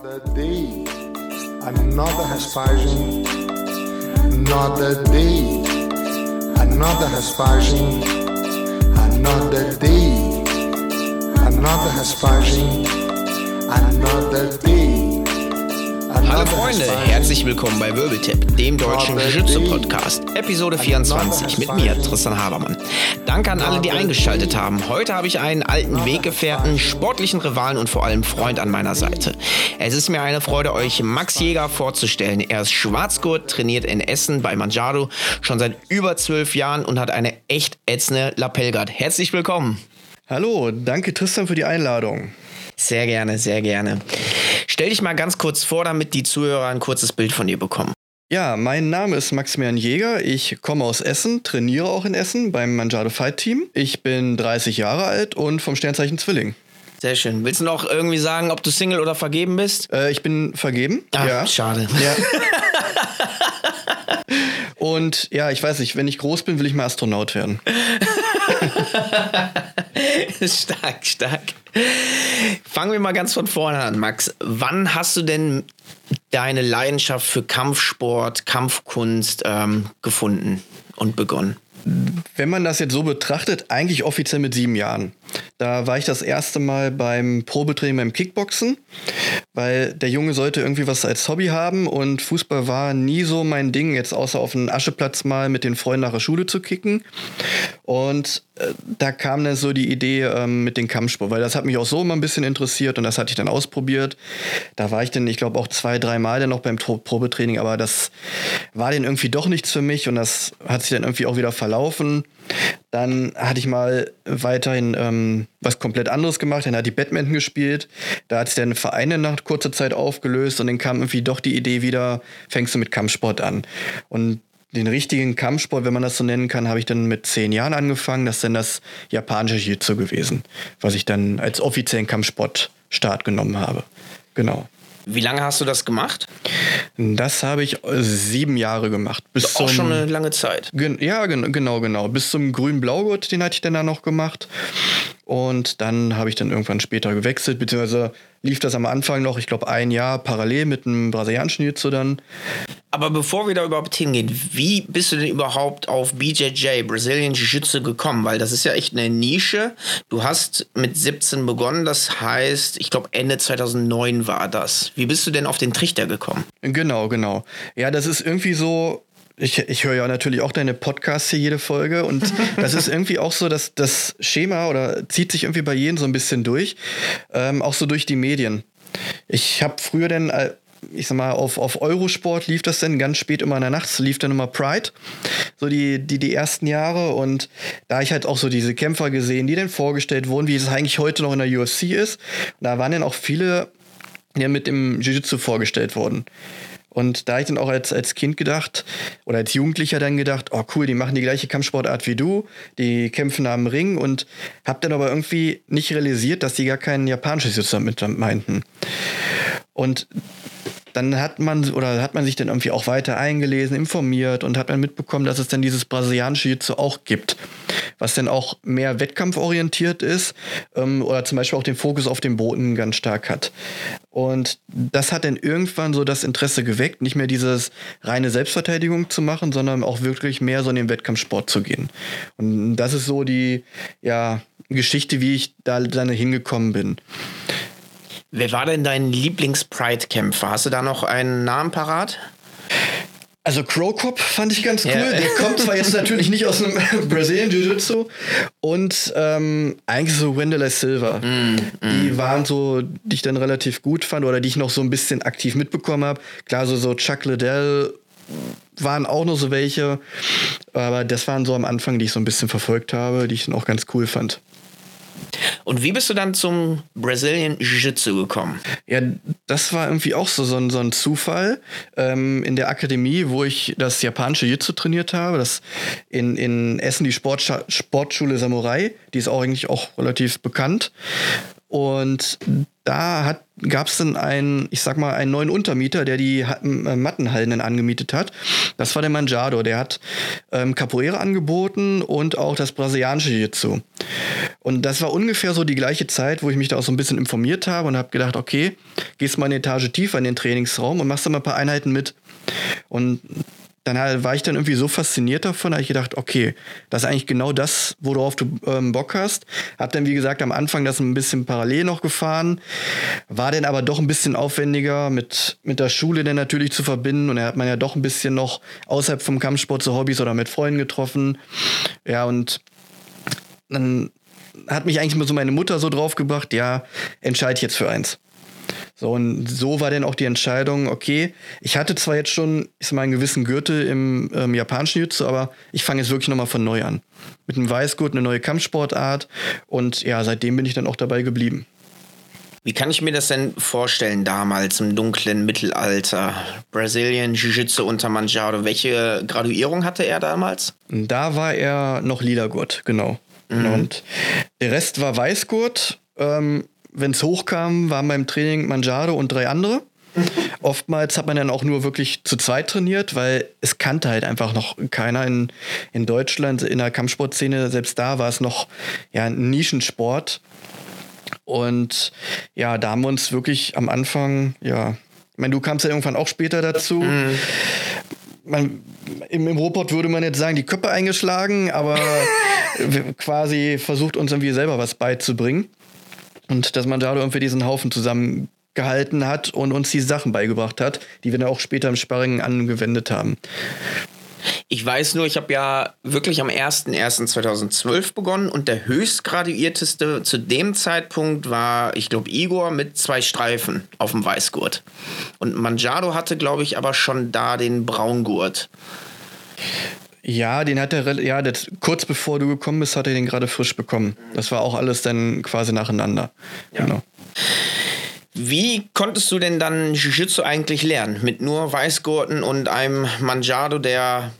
Another day, another aspersion. Another day, another aspersion. Another day, another aspersion. Another day. Hallo Freunde, herzlich willkommen bei Wirbeltipp, dem deutschen Jiu-Jitsu-Podcast, Episode 24 mit mir, Tristan Habermann. Danke an alle, die eingeschaltet haben. Heute habe ich einen alten Weggefährten, sportlichen Rivalen und vor allem Freund an meiner Seite. Es ist mir eine Freude, euch Max Jäger vorzustellen. Er ist Schwarzgurt, trainiert in Essen bei Manjaro schon seit über zwölf Jahren und hat eine echt ätzende Lapellgard. Herzlich willkommen. Hallo, danke Tristan für die Einladung. Sehr gerne, sehr gerne. Stell dich mal ganz kurz vor, damit die Zuhörer ein kurzes Bild von dir bekommen. Ja, mein Name ist Maximilian Jäger. Ich komme aus Essen, trainiere auch in Essen beim Manjado Fight Team. Ich bin 30 Jahre alt und vom Sternzeichen Zwilling. Sehr schön. Willst du noch irgendwie sagen, ob du Single oder vergeben bist? Äh, ich bin vergeben. Ah, ja. schade. Ja. und ja, ich weiß nicht, wenn ich groß bin, will ich mal Astronaut werden. stark, stark. Fangen wir mal ganz von vorne an, Max. Wann hast du denn deine Leidenschaft für Kampfsport, Kampfkunst ähm, gefunden und begonnen? Wenn man das jetzt so betrachtet, eigentlich offiziell mit sieben Jahren. Da war ich das erste Mal beim Probetraining beim Kickboxen, weil der Junge sollte irgendwie was als Hobby haben und Fußball war nie so mein Ding, jetzt außer auf einem Ascheplatz mal mit den Freunden nach der Schule zu kicken. Und äh, da kam dann so die Idee ähm, mit dem Kampfsport, weil das hat mich auch so immer ein bisschen interessiert und das hatte ich dann ausprobiert. Da war ich dann, ich glaube, auch zwei, drei Mal dann noch beim Tro Probetraining, aber das war dann irgendwie doch nichts für mich und das hat sich dann irgendwie auch wieder verlaufen. Dann hatte ich mal weiterhin ähm, was komplett anderes gemacht. Dann hat die Badminton gespielt. Da hat sich dann Vereine nach kurzer Zeit aufgelöst und dann kam irgendwie doch die Idee wieder, fängst du mit Kampfsport an. Und den richtigen Kampfsport, wenn man das so nennen kann, habe ich dann mit zehn Jahren angefangen. Das ist dann das japanische Jiu-Jitsu gewesen, was ich dann als offiziellen Kampfsportstart genommen habe. Genau. Wie lange hast du das gemacht? Das habe ich äh, sieben Jahre gemacht. Bis auch schon eine lange Zeit. Gen ja, gen genau, genau. Bis zum grünen Blaugurt, den hatte ich dann da noch gemacht. Und dann habe ich dann irgendwann später gewechselt, beziehungsweise lief das am Anfang noch, ich glaube, ein Jahr parallel mit einem brasilianischen Jiu-Jitsu dann. Aber bevor wir da überhaupt hingehen, wie bist du denn überhaupt auf BJJ, Brazilian Jiu-Jitsu, gekommen? Weil das ist ja echt eine Nische. Du hast mit 17 begonnen, das heißt, ich glaube, Ende 2009 war das. Wie bist du denn auf den Trichter gekommen? Genau, genau. Ja, das ist irgendwie so, ich, ich höre ja natürlich auch deine Podcasts hier jede Folge und das ist irgendwie auch so, dass das Schema oder zieht sich irgendwie bei jedem so ein bisschen durch, ähm, auch so durch die Medien. Ich habe früher dann äh, ich sag mal, auf, auf Eurosport lief das dann ganz spät immer in der Nacht, lief dann immer Pride, so die, die, die ersten Jahre und da ich halt auch so diese Kämpfer gesehen, die dann vorgestellt wurden, wie es eigentlich heute noch in der UFC ist. Da waren dann auch viele ja, mit dem Jiu-Jitsu vorgestellt worden. Und da habe ich dann auch als, als Kind gedacht oder als Jugendlicher dann gedacht, oh cool, die machen die gleiche Kampfsportart wie du, die kämpfen am Ring und habe dann aber irgendwie nicht realisiert, dass die gar kein japanisches Jiu-Jitsu mit meinten. Und dann hat man oder hat man sich dann irgendwie auch weiter eingelesen, informiert und hat dann mitbekommen, dass es dann dieses brasilianische Jiu-Jitsu auch gibt, was dann auch mehr wettkampforientiert ist ähm, oder zum Beispiel auch den Fokus auf den Boden ganz stark hat. Und das hat dann irgendwann so das Interesse geweckt, nicht mehr dieses reine Selbstverteidigung zu machen, sondern auch wirklich mehr so in den Wettkampfsport zu gehen. Und das ist so die ja, Geschichte, wie ich da dann hingekommen bin. Wer war denn dein Lieblings-Pride-Kämpfer? Hast du da noch einen Namen parat? Also Crowcop fand ich ganz cool. Ja. Der kommt zwar jetzt natürlich nicht aus einem Brazilian Jiu-Jitsu und ähm, eigentlich so Wendell Silver. Mm, mm. Die waren so, die ich dann relativ gut fand oder die ich noch so ein bisschen aktiv mitbekommen habe. Klar, so, so Chuck Liddell waren auch noch so welche, aber das waren so am Anfang, die ich so ein bisschen verfolgt habe, die ich dann auch ganz cool fand. Und wie bist du dann zum Brazilian Jiu-Jitsu gekommen? Ja, das war irgendwie auch so, so, ein, so ein Zufall. Ähm, in der Akademie, wo ich das japanische Jiu-Jitsu trainiert habe, das in, in Essen die Sportscha Sportschule Samurai, die ist auch eigentlich auch relativ bekannt. Und da gab es dann einen, ich sag mal, einen neuen Untermieter, der die äh, Mattenhallen dann angemietet hat. Das war der Manjado. Der hat ähm, Capoeira angeboten und auch das brasilianische Jiu-Jitsu. Und das war ungefähr so die gleiche Zeit, wo ich mich da auch so ein bisschen informiert habe und habe gedacht, okay, gehst mal eine Etage tiefer in den Trainingsraum und machst da mal ein paar Einheiten mit. Und dann war ich dann irgendwie so fasziniert davon, habe ich gedacht, okay, das ist eigentlich genau das, worauf du ähm, Bock hast. Hab dann, wie gesagt, am Anfang das ein bisschen parallel noch gefahren, war dann aber doch ein bisschen aufwendiger mit, mit der Schule dann natürlich zu verbinden und da hat man ja doch ein bisschen noch außerhalb vom Kampfsport so Hobbys oder mit Freunden getroffen. Ja, und dann hat mich eigentlich mal so meine Mutter so draufgebracht, ja, entscheide ich jetzt für eins. So, und so war dann auch die Entscheidung, okay, ich hatte zwar jetzt schon, ich sag mal, einen gewissen Gürtel im ähm, japanischen Jutsu, aber ich fange jetzt wirklich nochmal von neu an. Mit einem Weißgurt, eine neue Kampfsportart und ja, seitdem bin ich dann auch dabei geblieben. Wie kann ich mir das denn vorstellen damals im dunklen Mittelalter? Brazilian Jiu-Jitsu unter Manjaro. Welche Graduierung hatte er damals? Da war er noch lila Gurt, genau. Mhm. Und der Rest war Weißgurt. Ähm, wenn es hochkam, waren beim Training Manjaro und drei andere. Oftmals hat man dann auch nur wirklich zu zweit trainiert, weil es kannte halt einfach noch keiner in, in Deutschland, in der Kampfsportszene. Selbst da war es noch ja, ein Nischensport. Und ja, da haben wir uns wirklich am Anfang, ja, ich meine, du kamst ja irgendwann auch später dazu. Mhm. Man, im, Im Robot würde man jetzt sagen, die Köpfe eingeschlagen, aber quasi versucht uns irgendwie selber was beizubringen. Und dass Manjaro irgendwie diesen Haufen zusammengehalten hat und uns die Sachen beigebracht hat, die wir dann auch später im Sparring angewendet haben. Ich weiß nur, ich habe ja wirklich am 01.01.2012 begonnen und der höchstgraduierteste zu dem Zeitpunkt war, ich glaube, Igor mit zwei Streifen auf dem Weißgurt. Und Manjaro hatte, glaube ich, aber schon da den Braungurt. Ja, den hat er, ja, das, kurz bevor du gekommen bist, hat er den gerade frisch bekommen. Das war auch alles dann quasi nacheinander. Ja. Genau. Wie konntest du denn dann Jiu-Jitsu eigentlich lernen? Mit nur Weißgurten und einem Manjado, der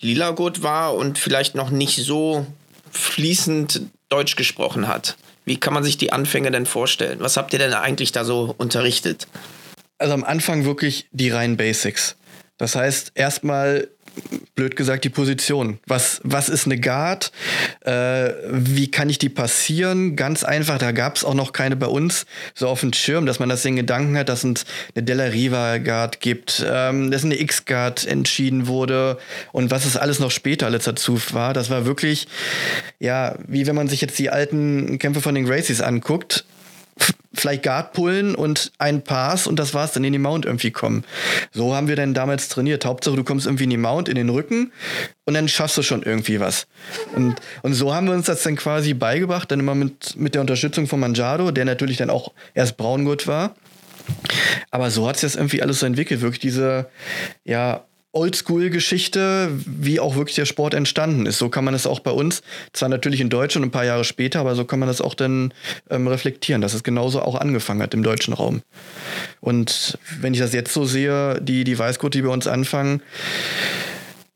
lila Gurt war und vielleicht noch nicht so fließend Deutsch gesprochen hat? Wie kann man sich die Anfänge denn vorstellen? Was habt ihr denn eigentlich da so unterrichtet? Also am Anfang wirklich die reinen Basics. Das heißt, erstmal blöd gesagt, die Position. Was, was ist eine Guard? Äh, wie kann ich die passieren? Ganz einfach, da gab es auch noch keine bei uns so auf dem Schirm, dass man das in Gedanken hat, dass es eine Della Riva Guard gibt, ähm, dass eine X-Guard entschieden wurde und was es alles noch später alles dazu war. Das war wirklich, ja, wie wenn man sich jetzt die alten Kämpfe von den Gracies anguckt vielleicht Guard pullen und ein Pass und das war's, dann in die Mount irgendwie kommen. So haben wir dann damals trainiert. Hauptsache, du kommst irgendwie in die Mount, in den Rücken und dann schaffst du schon irgendwie was. Und, und so haben wir uns das dann quasi beigebracht, dann immer mit, mit der Unterstützung von Manjado, der natürlich dann auch erst Braungurt war. Aber so hat sich das irgendwie alles so entwickelt, wirklich diese, ja, Oldschool-Geschichte, wie auch wirklich der Sport entstanden ist. So kann man es auch bei uns, zwar natürlich in Deutschland ein paar Jahre später, aber so kann man das auch dann ähm, reflektieren, dass es genauso auch angefangen hat im deutschen Raum. Und wenn ich das jetzt so sehe, die, die Weißgurt, die bei uns anfangen,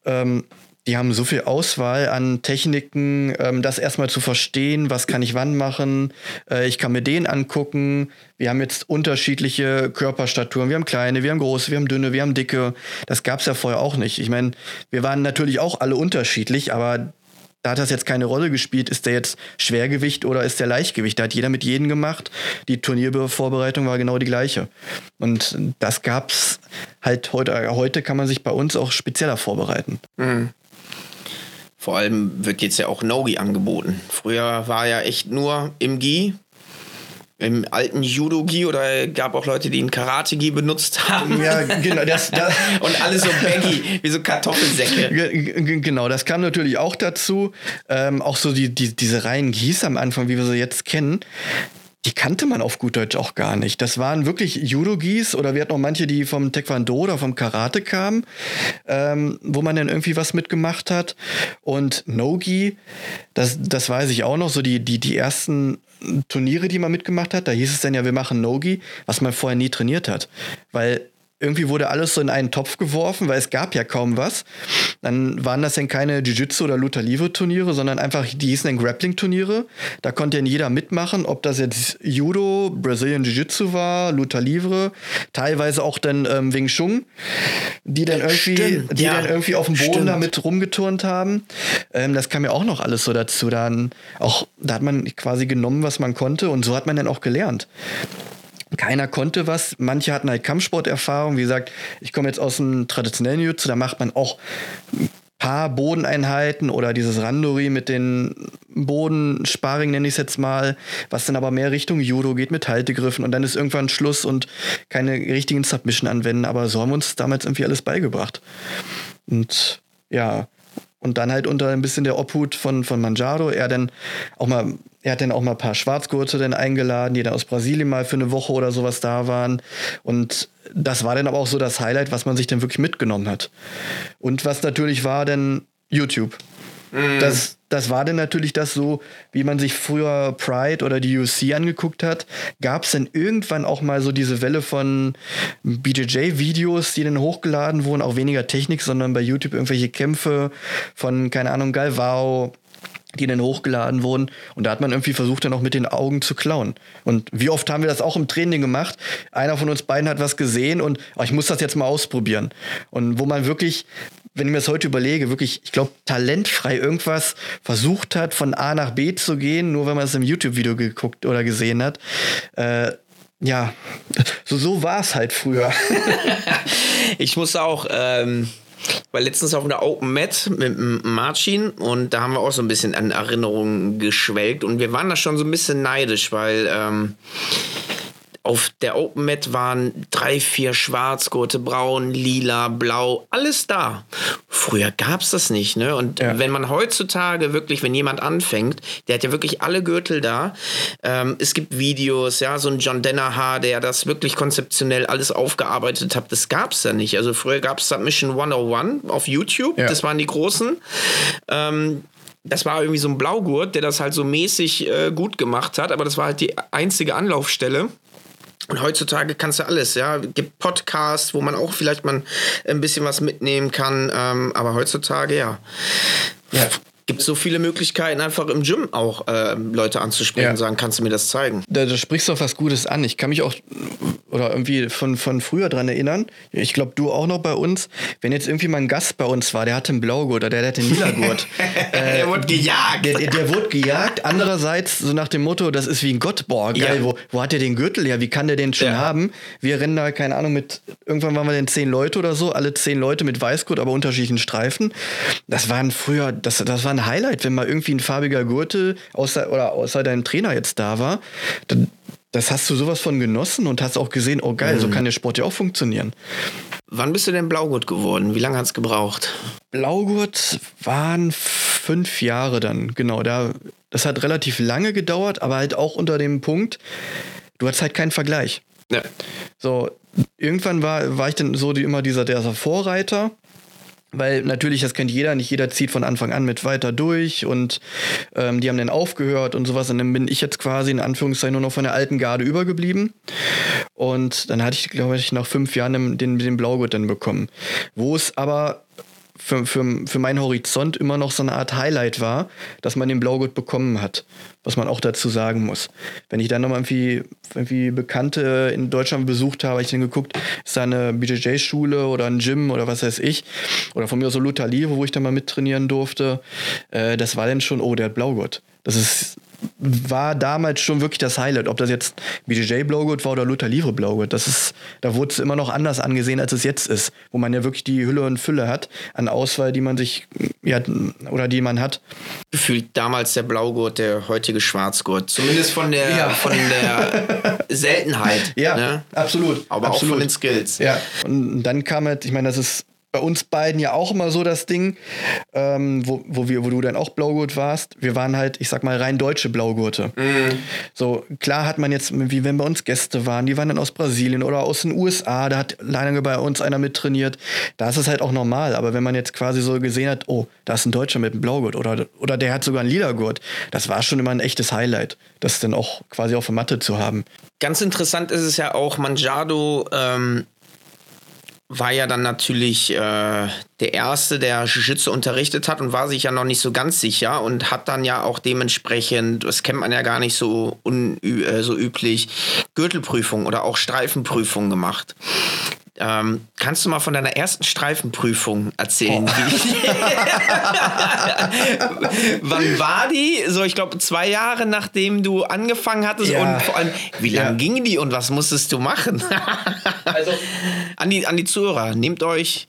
ähm, die haben so viel Auswahl an Techniken, ähm, das erstmal zu verstehen, was kann ich wann machen. Äh, ich kann mir den angucken. Wir haben jetzt unterschiedliche Körperstaturen. Wir haben kleine, wir haben große, wir haben dünne, wir haben dicke. Das gab es ja vorher auch nicht. Ich meine, wir waren natürlich auch alle unterschiedlich, aber da hat das jetzt keine Rolle gespielt. Ist der jetzt Schwergewicht oder ist der Leichtgewicht? Da hat jeder mit jedem gemacht. Die Turniervorbereitung war genau die gleiche. Und das gab's halt heute. Heute kann man sich bei uns auch spezieller vorbereiten. Mhm. Vor allem wird jetzt ja auch Nogi angeboten. Früher war ja echt nur im Gi, im alten Judo-Gi oder gab auch Leute, die einen Karate-Gi benutzt haben. Ja, genau. Das, das Und alles so baggy, wie so Kartoffelsäcke. Genau, das kam natürlich auch dazu. Ähm, auch so die, die, diese reinen Gis am Anfang, wie wir sie jetzt kennen die kannte man auf gut Deutsch auch gar nicht. Das waren wirklich Judo-Gis oder wir hatten auch manche, die vom Taekwondo oder vom Karate kamen, ähm, wo man dann irgendwie was mitgemacht hat. Und No-Gi, das, das weiß ich auch noch, so die, die, die ersten Turniere, die man mitgemacht hat, da hieß es dann ja, wir machen No-Gi, was man vorher nie trainiert hat. Weil irgendwie wurde alles so in einen Topf geworfen, weil es gab ja kaum was. dann waren das dann keine Jiu-Jitsu oder Luther Livre Turniere, sondern einfach, die hießen dann Grappling Turniere. Da konnte dann jeder mitmachen, ob das jetzt Judo, Brazilian Jiu-Jitsu war, Luther Livre, teilweise auch dann ähm, Wing Chun, die dann irgendwie, Stimmt, die ja. dann irgendwie auf dem Boden Stimmt. damit rumgeturnt haben. Ähm, das kam ja auch noch alles so dazu. Dann auch, da hat man quasi genommen, was man konnte und so hat man dann auch gelernt keiner konnte was. Manche hatten halt Kampfsporterfahrung. Wie gesagt, ich komme jetzt aus dem traditionellen Jutsu, da macht man auch ein paar Bodeneinheiten oder dieses Randori mit den Bodensparring nenne ich es jetzt mal, was dann aber mehr Richtung Judo geht mit Haltegriffen und dann ist irgendwann Schluss und keine richtigen Submission anwenden. Aber so haben wir uns damals irgendwie alles beigebracht. Und ja, und dann halt unter ein bisschen der Obhut von, von Manjaro, er dann auch mal, er hat dann auch mal ein paar Schwarzgurte dann eingeladen, die dann aus Brasilien mal für eine Woche oder sowas da waren. Und das war dann aber auch so das Highlight, was man sich dann wirklich mitgenommen hat. Und was natürlich war dann YouTube. Mhm. Das, das war dann natürlich das so, wie man sich früher Pride oder die UC angeguckt hat. Gab es dann irgendwann auch mal so diese Welle von BJJ-Videos, die dann hochgeladen wurden, auch weniger Technik, sondern bei YouTube irgendwelche Kämpfe von, keine Ahnung, Galvao, die dann hochgeladen wurden. Und da hat man irgendwie versucht, dann auch mit den Augen zu klauen. Und wie oft haben wir das auch im Training gemacht? Einer von uns beiden hat was gesehen und oh, ich muss das jetzt mal ausprobieren. Und wo man wirklich wenn ich mir das heute überlege, wirklich, ich glaube, talentfrei irgendwas versucht hat, von A nach B zu gehen, nur wenn man es im YouTube-Video geguckt oder gesehen hat. Äh, ja, so, so war es halt früher. ich muss auch. Ähm war letztens auf einer Open Mat mit Marcin und da haben wir auch so ein bisschen an Erinnerungen geschwelgt und wir waren da schon so ein bisschen neidisch, weil ähm, auf der Open Mat waren drei, vier Schwarzgurte, braun, lila, blau, alles da. Früher gab es das nicht, ne? Und ja. wenn man heutzutage wirklich, wenn jemand anfängt, der hat ja wirklich alle Gürtel da. Ähm, es gibt Videos, ja, so ein John Dennerhaar, der das wirklich konzeptionell alles aufgearbeitet hat. Das gab es ja nicht. Also früher gab es Submission 101 auf YouTube, ja. das waren die großen. Ähm, das war irgendwie so ein Blaugurt, der das halt so mäßig äh, gut gemacht hat, aber das war halt die einzige Anlaufstelle. Und heutzutage kannst du alles, ja. Gibt Podcasts, wo man auch vielleicht mal ein bisschen was mitnehmen kann. Ähm, aber heutzutage, ja. ja gibt so viele Möglichkeiten, einfach im Gym auch äh, Leute anzusprechen ja. und sagen, kannst du mir das zeigen? Da, da sprichst du auch was Gutes an. Ich kann mich auch oder irgendwie von, von früher dran erinnern. Ich glaube, du auch noch bei uns. Wenn jetzt irgendwie mal ein Gast bei uns war, der hatte einen Blaugurt oder der hatte einen Lilagurt. äh, der wurde gejagt. Der, der, wurde gejagt. Andererseits so nach dem Motto, das ist wie ein Gott. Boah, geil, ja. wo, wo hat der den Gürtel her? Wie kann der den schon ja. haben? Wir rennen da, keine Ahnung, mit, irgendwann waren wir dann zehn Leute oder so, alle zehn Leute mit Weißgurt, aber unterschiedlichen Streifen. Das waren früher, das, das war ein Highlight, wenn mal irgendwie ein farbiger Gürtel außer, oder außer dein Trainer jetzt da war. Dann, das hast du sowas von genossen und hast auch gesehen, oh geil, mhm. so kann der Sport ja auch funktionieren. Wann bist du denn Blaugurt geworden? Wie lange hat es gebraucht? Blaugurt waren fünf Jahre dann, genau. Da, das hat relativ lange gedauert, aber halt auch unter dem Punkt, du hattest halt keinen Vergleich. Ja. So, irgendwann war, war ich dann so die, immer dieser der Vorreiter weil natürlich, das kennt jeder, nicht jeder zieht von Anfang an mit weiter durch und ähm, die haben dann aufgehört und sowas. Und dann bin ich jetzt quasi in Anführungszeichen nur noch von der alten Garde übergeblieben. Und dann hatte ich, glaube ich, nach fünf Jahren den, den Blaugurt dann bekommen. Wo es aber für, für, für meinen Horizont immer noch so eine Art Highlight war, dass man den Blaugurt bekommen hat. Was man auch dazu sagen muss. Wenn ich dann nochmal irgendwie, irgendwie Bekannte in Deutschland besucht habe, habe ich dann geguckt, ist da eine BJJ-Schule oder ein Gym oder was weiß ich. Oder von mir aus so Luther Live, wo ich dann mal mittrainieren durfte. Äh, das war dann schon, oh, der hat Blaugurt. Das ist war damals schon wirklich das Highlight. Ob das jetzt BJJ Blaugut war oder Luther Livre Blaugut, das ist, da wurde es immer noch anders angesehen, als es jetzt ist, wo man ja wirklich die Hülle und Fülle hat an Auswahl, die man sich, ja, oder die man hat. Gefühlt damals der Blaugurt, der heutige Schwarzgurt. Zumindest von der, ja. von der Seltenheit. Ja, ne? absolut. Aber absolut. auch von den Skills. Ja. Und dann kam halt, ich meine, das ist bei uns beiden ja auch immer so das Ding, ähm, wo, wo, wir, wo du dann auch Blaugurt warst. Wir waren halt, ich sag mal, rein deutsche Blaugurte. Mhm. So, klar hat man jetzt, wie wenn bei uns Gäste waren, die waren dann aus Brasilien oder aus den USA, da hat lange bei uns einer mit trainiert. Da ist es halt auch normal. Aber wenn man jetzt quasi so gesehen hat, oh, da ist ein Deutscher mit einem Blaugurt oder, oder der hat sogar einen Lila-Gurt, das war schon immer ein echtes Highlight, das dann auch quasi auf der Matte zu haben. Ganz interessant ist es ja auch, Manjado ähm, war ja dann natürlich äh, der Erste, der Jiu-Jitsu unterrichtet hat und war sich ja noch nicht so ganz sicher und hat dann ja auch dementsprechend, das kennt man ja gar nicht so, unü äh, so üblich, Gürtelprüfung oder auch Streifenprüfung gemacht. Ähm, kannst du mal von deiner ersten Streifenprüfung erzählen? Oh. Wann war die? So, ich glaube, zwei Jahre nachdem du angefangen hattest. Ja. Und vor allem, wie lange ja. ging die und was musstest du machen? also, an die, an die Zuhörer, nehmt euch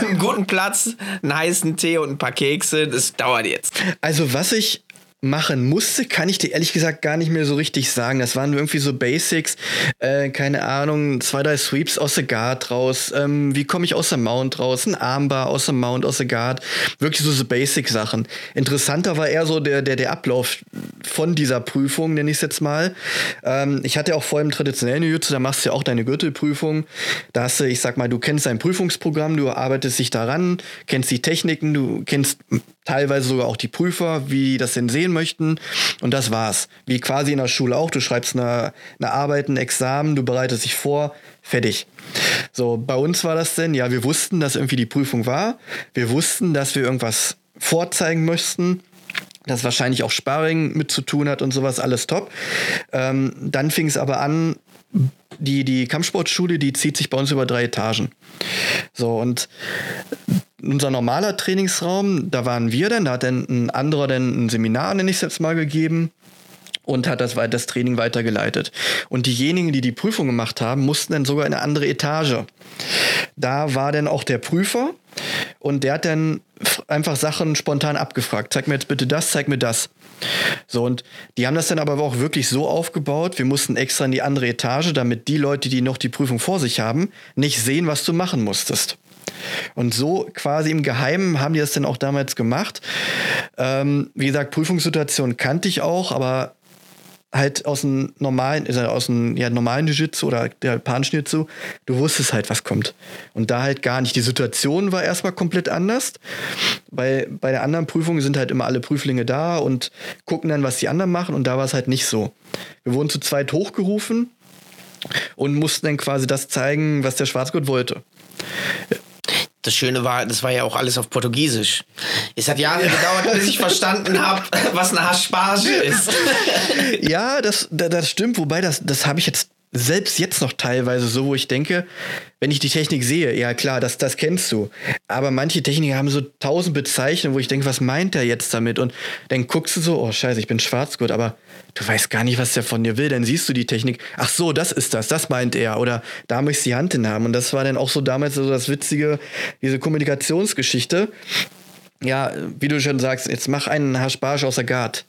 einen guten Platz, einen heißen Tee und ein paar Kekse. Das dauert jetzt. Also, was ich machen musste, kann ich dir ehrlich gesagt gar nicht mehr so richtig sagen. Das waren irgendwie so Basics, äh, keine Ahnung, zwei, drei Sweeps aus der Guard raus, ähm, wie komme ich aus der Mount raus, ein Armbar aus der Mount, aus der Guard, wirklich so, so Basic-Sachen. Interessanter war eher so der, der, der Ablauf von dieser Prüfung, nenne ich es jetzt mal. Ähm, ich hatte auch vor im traditionellen Jiu-Jitsu, da machst du ja auch deine Gürtelprüfung. Da hast du, ich sag mal, du kennst dein Prüfungsprogramm, du arbeitest dich daran, kennst die Techniken, du kennst teilweise sogar auch die Prüfer, wie das denn sehen möchten. Und das war's. Wie quasi in der Schule auch. Du schreibst eine, eine Arbeit, ein Examen, du bereitest dich vor, fertig. So, bei uns war das denn, ja, wir wussten, dass irgendwie die Prüfung war. Wir wussten, dass wir irgendwas vorzeigen müssten das wahrscheinlich auch Sparring mit zu tun hat und sowas, alles top. Ähm, dann fing es aber an, die, die Kampfsportschule, die zieht sich bei uns über drei Etagen. So, und unser normaler Trainingsraum, da waren wir dann, da hat dann ein anderer dann ein Seminar, nenne ich es jetzt mal, gegeben und hat das, das Training weitergeleitet. Und diejenigen, die die Prüfung gemacht haben, mussten dann sogar in eine andere Etage. Da war dann auch der Prüfer und der hat dann einfach Sachen spontan abgefragt. Zeig mir jetzt bitte das, zeig mir das. So, und die haben das dann aber auch wirklich so aufgebaut, wir mussten extra in die andere Etage, damit die Leute, die noch die Prüfung vor sich haben, nicht sehen, was du machen musstest. Und so quasi im Geheimen haben die das dann auch damals gemacht. Ähm, wie gesagt, Prüfungssituation kannte ich auch, aber halt aus dem normalen, also aus dem ja, normalen Jiu-Jitsu oder der japanischen Jiu-Jitsu, du wusstest halt, was kommt. Und da halt gar nicht. Die Situation war erstmal komplett anders. Bei, bei der anderen Prüfung sind halt immer alle Prüflinge da und gucken dann, was die anderen machen. Und da war es halt nicht so. Wir wurden zu zweit hochgerufen und mussten dann quasi das zeigen, was der Schwarzgurt wollte das Schöne war, das war ja auch alles auf Portugiesisch. Es hat Jahre gedauert, bis ich verstanden habe, was eine Haschpage ist. ja, das, das stimmt, wobei das, das habe ich jetzt selbst jetzt noch teilweise so, wo ich denke, wenn ich die Technik sehe, ja klar, das, das kennst du. Aber manche Techniker haben so tausend Bezeichnungen, wo ich denke, was meint er jetzt damit? Und dann guckst du so, oh scheiße, ich bin Schwarzgurt, aber du weißt gar nicht, was der von dir will. Dann siehst du die Technik, ach so, das ist das, das meint er. Oder da möchte ich die Hand hin haben. Und das war dann auch so damals so das Witzige, diese Kommunikationsgeschichte. Ja, wie du schon sagst, jetzt mach einen Haschbarsch aus der Guard.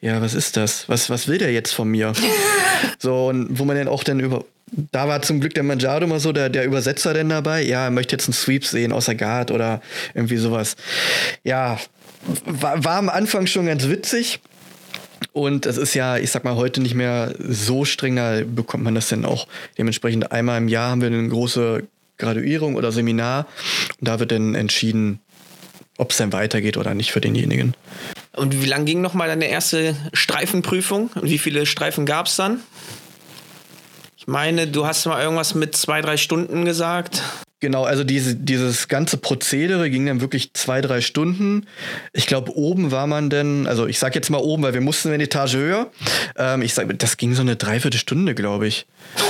Ja, was ist das? Was, was will der jetzt von mir? so, und wo man dann auch dann über. Da war zum Glück der Manjado mal so, der, der Übersetzer denn dabei. Ja, er möchte jetzt einen Sweep sehen aus der Guard oder irgendwie sowas. Ja, war, war am Anfang schon ganz witzig. Und es ist ja, ich sag mal, heute nicht mehr so streng, da bekommt man das dann auch dementsprechend einmal im Jahr haben wir eine große Graduierung oder Seminar und da wird dann entschieden, ob es dann weitergeht oder nicht für denjenigen. Und wie lang ging nochmal deine erste Streifenprüfung? Und wie viele Streifen gab es dann? Ich meine, du hast mal irgendwas mit zwei, drei Stunden gesagt. Genau, also diese, dieses ganze Prozedere ging dann wirklich zwei, drei Stunden. Ich glaube, oben war man dann, also ich sag jetzt mal oben, weil wir mussten eine Etage höher. Ähm, ich sag, das ging so eine Dreiviertelstunde, glaube ich.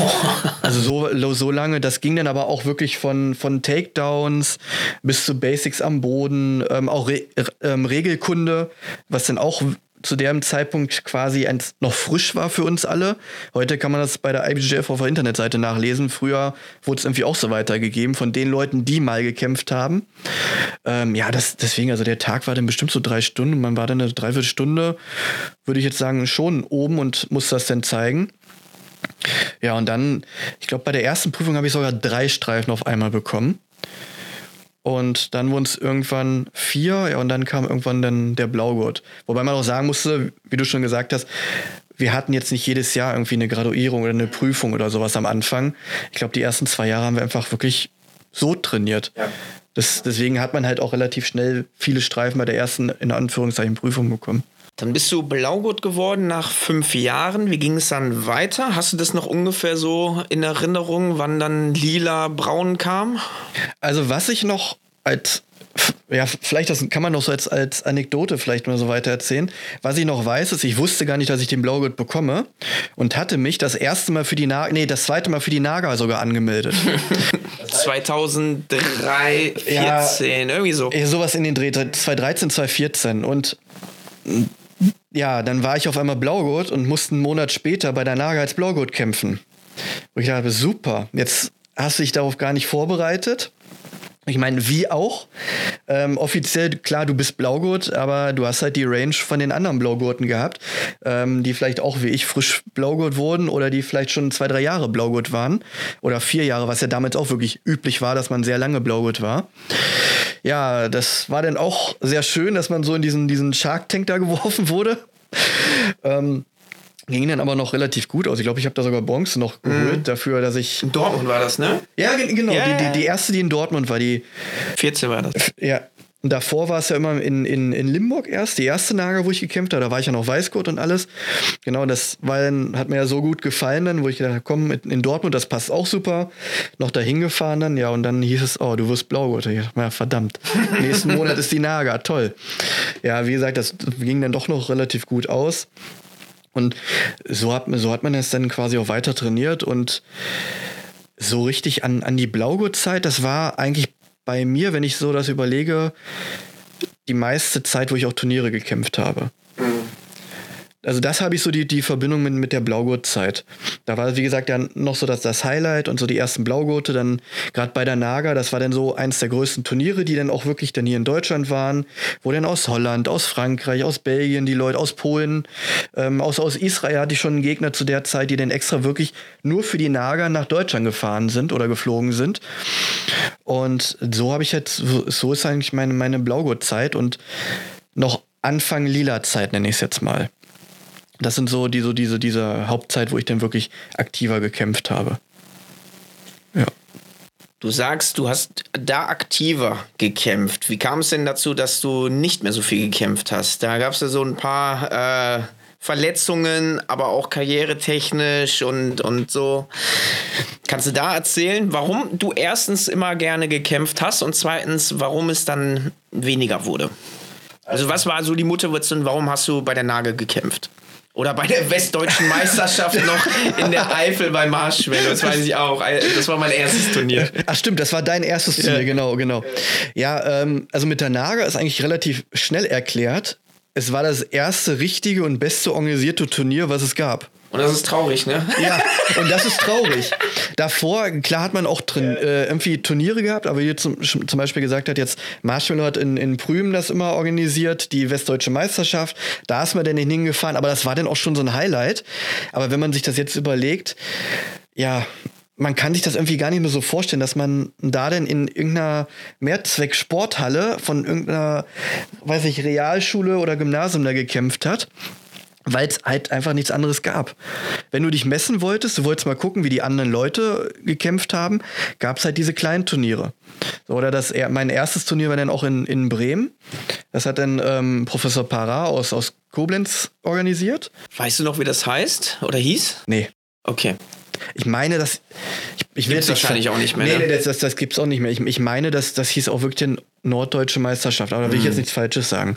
also so, so lange. Das ging dann aber auch wirklich von, von Takedowns bis zu Basics am Boden, ähm, auch Re ähm, Regelkunde, was dann auch zu dem Zeitpunkt quasi noch frisch war für uns alle. Heute kann man das bei der IBJF auf der Internetseite nachlesen. Früher wurde es irgendwie auch so weitergegeben von den Leuten, die mal gekämpft haben. Ähm, ja, das, deswegen, also der Tag war dann bestimmt so drei Stunden. Man war dann eine Dreiviertelstunde, würde ich jetzt sagen, schon oben und musste das dann zeigen. Ja, und dann, ich glaube, bei der ersten Prüfung habe ich sogar drei Streifen auf einmal bekommen. Und dann wurden es irgendwann vier, ja, und dann kam irgendwann dann der Blaugurt. Wobei man auch sagen musste, wie du schon gesagt hast, wir hatten jetzt nicht jedes Jahr irgendwie eine Graduierung oder eine Prüfung oder sowas am Anfang. Ich glaube, die ersten zwei Jahre haben wir einfach wirklich so trainiert. Ja. Das, deswegen hat man halt auch relativ schnell viele Streifen bei der ersten, in Anführungszeichen, Prüfung bekommen. Dann bist du Blaugurt geworden nach fünf Jahren. Wie ging es dann weiter? Hast du das noch ungefähr so in Erinnerung, wann dann lila, braun kam? Also was ich noch als ja, vielleicht das kann man noch so als, als Anekdote vielleicht mal so weiter erzählen. Was ich noch weiß, ist, ich wusste gar nicht, dass ich den Blaugurt bekomme und hatte mich das erste Mal für die Naga, nee, das zweite Mal für die Naga sogar angemeldet. 2003, 14, ja, irgendwie so. Sowas in den Dreh, 2013, 2014 und ja, dann war ich auf einmal Blaugurt und musste einen Monat später bei der Naga als Blaugurt kämpfen. Und ich dachte, super, jetzt hast du dich darauf gar nicht vorbereitet ich meine, wie auch. Ähm, offiziell, klar, du bist Blaugurt, aber du hast halt die Range von den anderen Blaugurten gehabt, ähm, die vielleicht auch wie ich frisch Blaugurt wurden oder die vielleicht schon zwei, drei Jahre Blaugurt waren. Oder vier Jahre, was ja damals auch wirklich üblich war, dass man sehr lange Blaugurt war. Ja, das war dann auch sehr schön, dass man so in diesen, diesen Shark Tank da geworfen wurde. ähm, Ging dann aber noch relativ gut aus. Ich glaube, ich habe da sogar Bronze noch geholt mhm. dafür, dass ich. In Dortmund war das, ne? Ja, genau. Yeah. Die, die, die, erste, die in Dortmund war, die. 14 war das. Ja, und davor war es ja immer in, in, in Limburg erst, die erste Nager, wo ich gekämpft habe. Da war ich ja noch Weißgurt und alles. Genau, das war dann, hat mir ja so gut gefallen dann, wo ich gedacht habe, komm, in Dortmund, das passt auch super. Noch dahin gefahren dann, ja, und dann hieß es, oh, du wirst Blaugurt. Ich dachte, ja, verdammt. Nächsten Monat ist die Nager, toll. Ja, wie gesagt, das ging dann doch noch relativ gut aus. Und so hat, so hat man es dann quasi auch weiter trainiert und so richtig an, an die Blaugurt-Zeit, das war eigentlich bei mir, wenn ich so das überlege, die meiste Zeit, wo ich auch Turniere gekämpft habe. Mhm. Also das habe ich so die, die Verbindung mit, mit der Blaugurtzeit. Da war, wie gesagt, ja noch so das, das Highlight und so die ersten Blaugurte, dann gerade bei der Naga, das war dann so eins der größten Turniere, die dann auch wirklich dann hier in Deutschland waren, wo dann aus Holland, aus Frankreich, aus Belgien, die Leute aus Polen, ähm, aus, aus Israel hatte ich schon einen Gegner zu der Zeit, die dann extra wirklich nur für die Naga nach Deutschland gefahren sind oder geflogen sind. Und so habe ich jetzt, so ist eigentlich meine, meine Blaugurtzeit und noch Anfang lila Zeit nenne ich es jetzt mal. Das sind so, die, diese, diese Hauptzeit, wo ich dann wirklich aktiver gekämpft habe. Ja. Du sagst, du hast da aktiver gekämpft. Wie kam es denn dazu, dass du nicht mehr so viel gekämpft hast? Da gab es ja so ein paar äh, Verletzungen, aber auch karrieretechnisch und, und so. Kannst du da erzählen, warum du erstens immer gerne gekämpft hast und zweitens, warum es dann weniger wurde? Also was war so die Motivation, warum hast du bei der Nagel gekämpft? Oder bei der westdeutschen Meisterschaft noch in der Eifel bei Marschwelle. Das weiß ich auch. Das war mein erstes Turnier. Ach stimmt, das war dein erstes Turnier, ja. genau, genau. Ja, ähm, also mit der Naga ist eigentlich relativ schnell erklärt. Es war das erste richtige und beste organisierte Turnier, was es gab. Und das ist traurig, ne? Ja, und das ist traurig. Davor, klar hat man auch drin, äh, irgendwie Turniere gehabt, aber wie zum, zum Beispiel gesagt hat, jetzt Marshmallow hat in, in Prüm das immer organisiert, die Westdeutsche Meisterschaft, da ist man dann nicht hingefahren, aber das war dann auch schon so ein Highlight. Aber wenn man sich das jetzt überlegt, ja, man kann sich das irgendwie gar nicht mehr so vorstellen, dass man da denn in irgendeiner Mehrzweck-Sporthalle von irgendeiner, weiß ich, Realschule oder Gymnasium da gekämpft hat weil es halt einfach nichts anderes gab. Wenn du dich messen wolltest, du wolltest mal gucken, wie die anderen Leute gekämpft haben, gab es halt diese kleinen Turniere. So, oder das, mein erstes Turnier war dann auch in, in Bremen. Das hat dann ähm, Professor Parra aus, aus Koblenz organisiert. Weißt du noch, wie das heißt oder hieß? Nee. Okay. Ich meine, dass. Ich, ich will wahrscheinlich auch nicht mehr. Nee, ne? nee, das, das, das gibt es auch nicht mehr. Ich, ich meine, dass das hieß auch wirklich eine norddeutsche Meisterschaft, aber da will ich jetzt mhm. nichts Falsches sagen.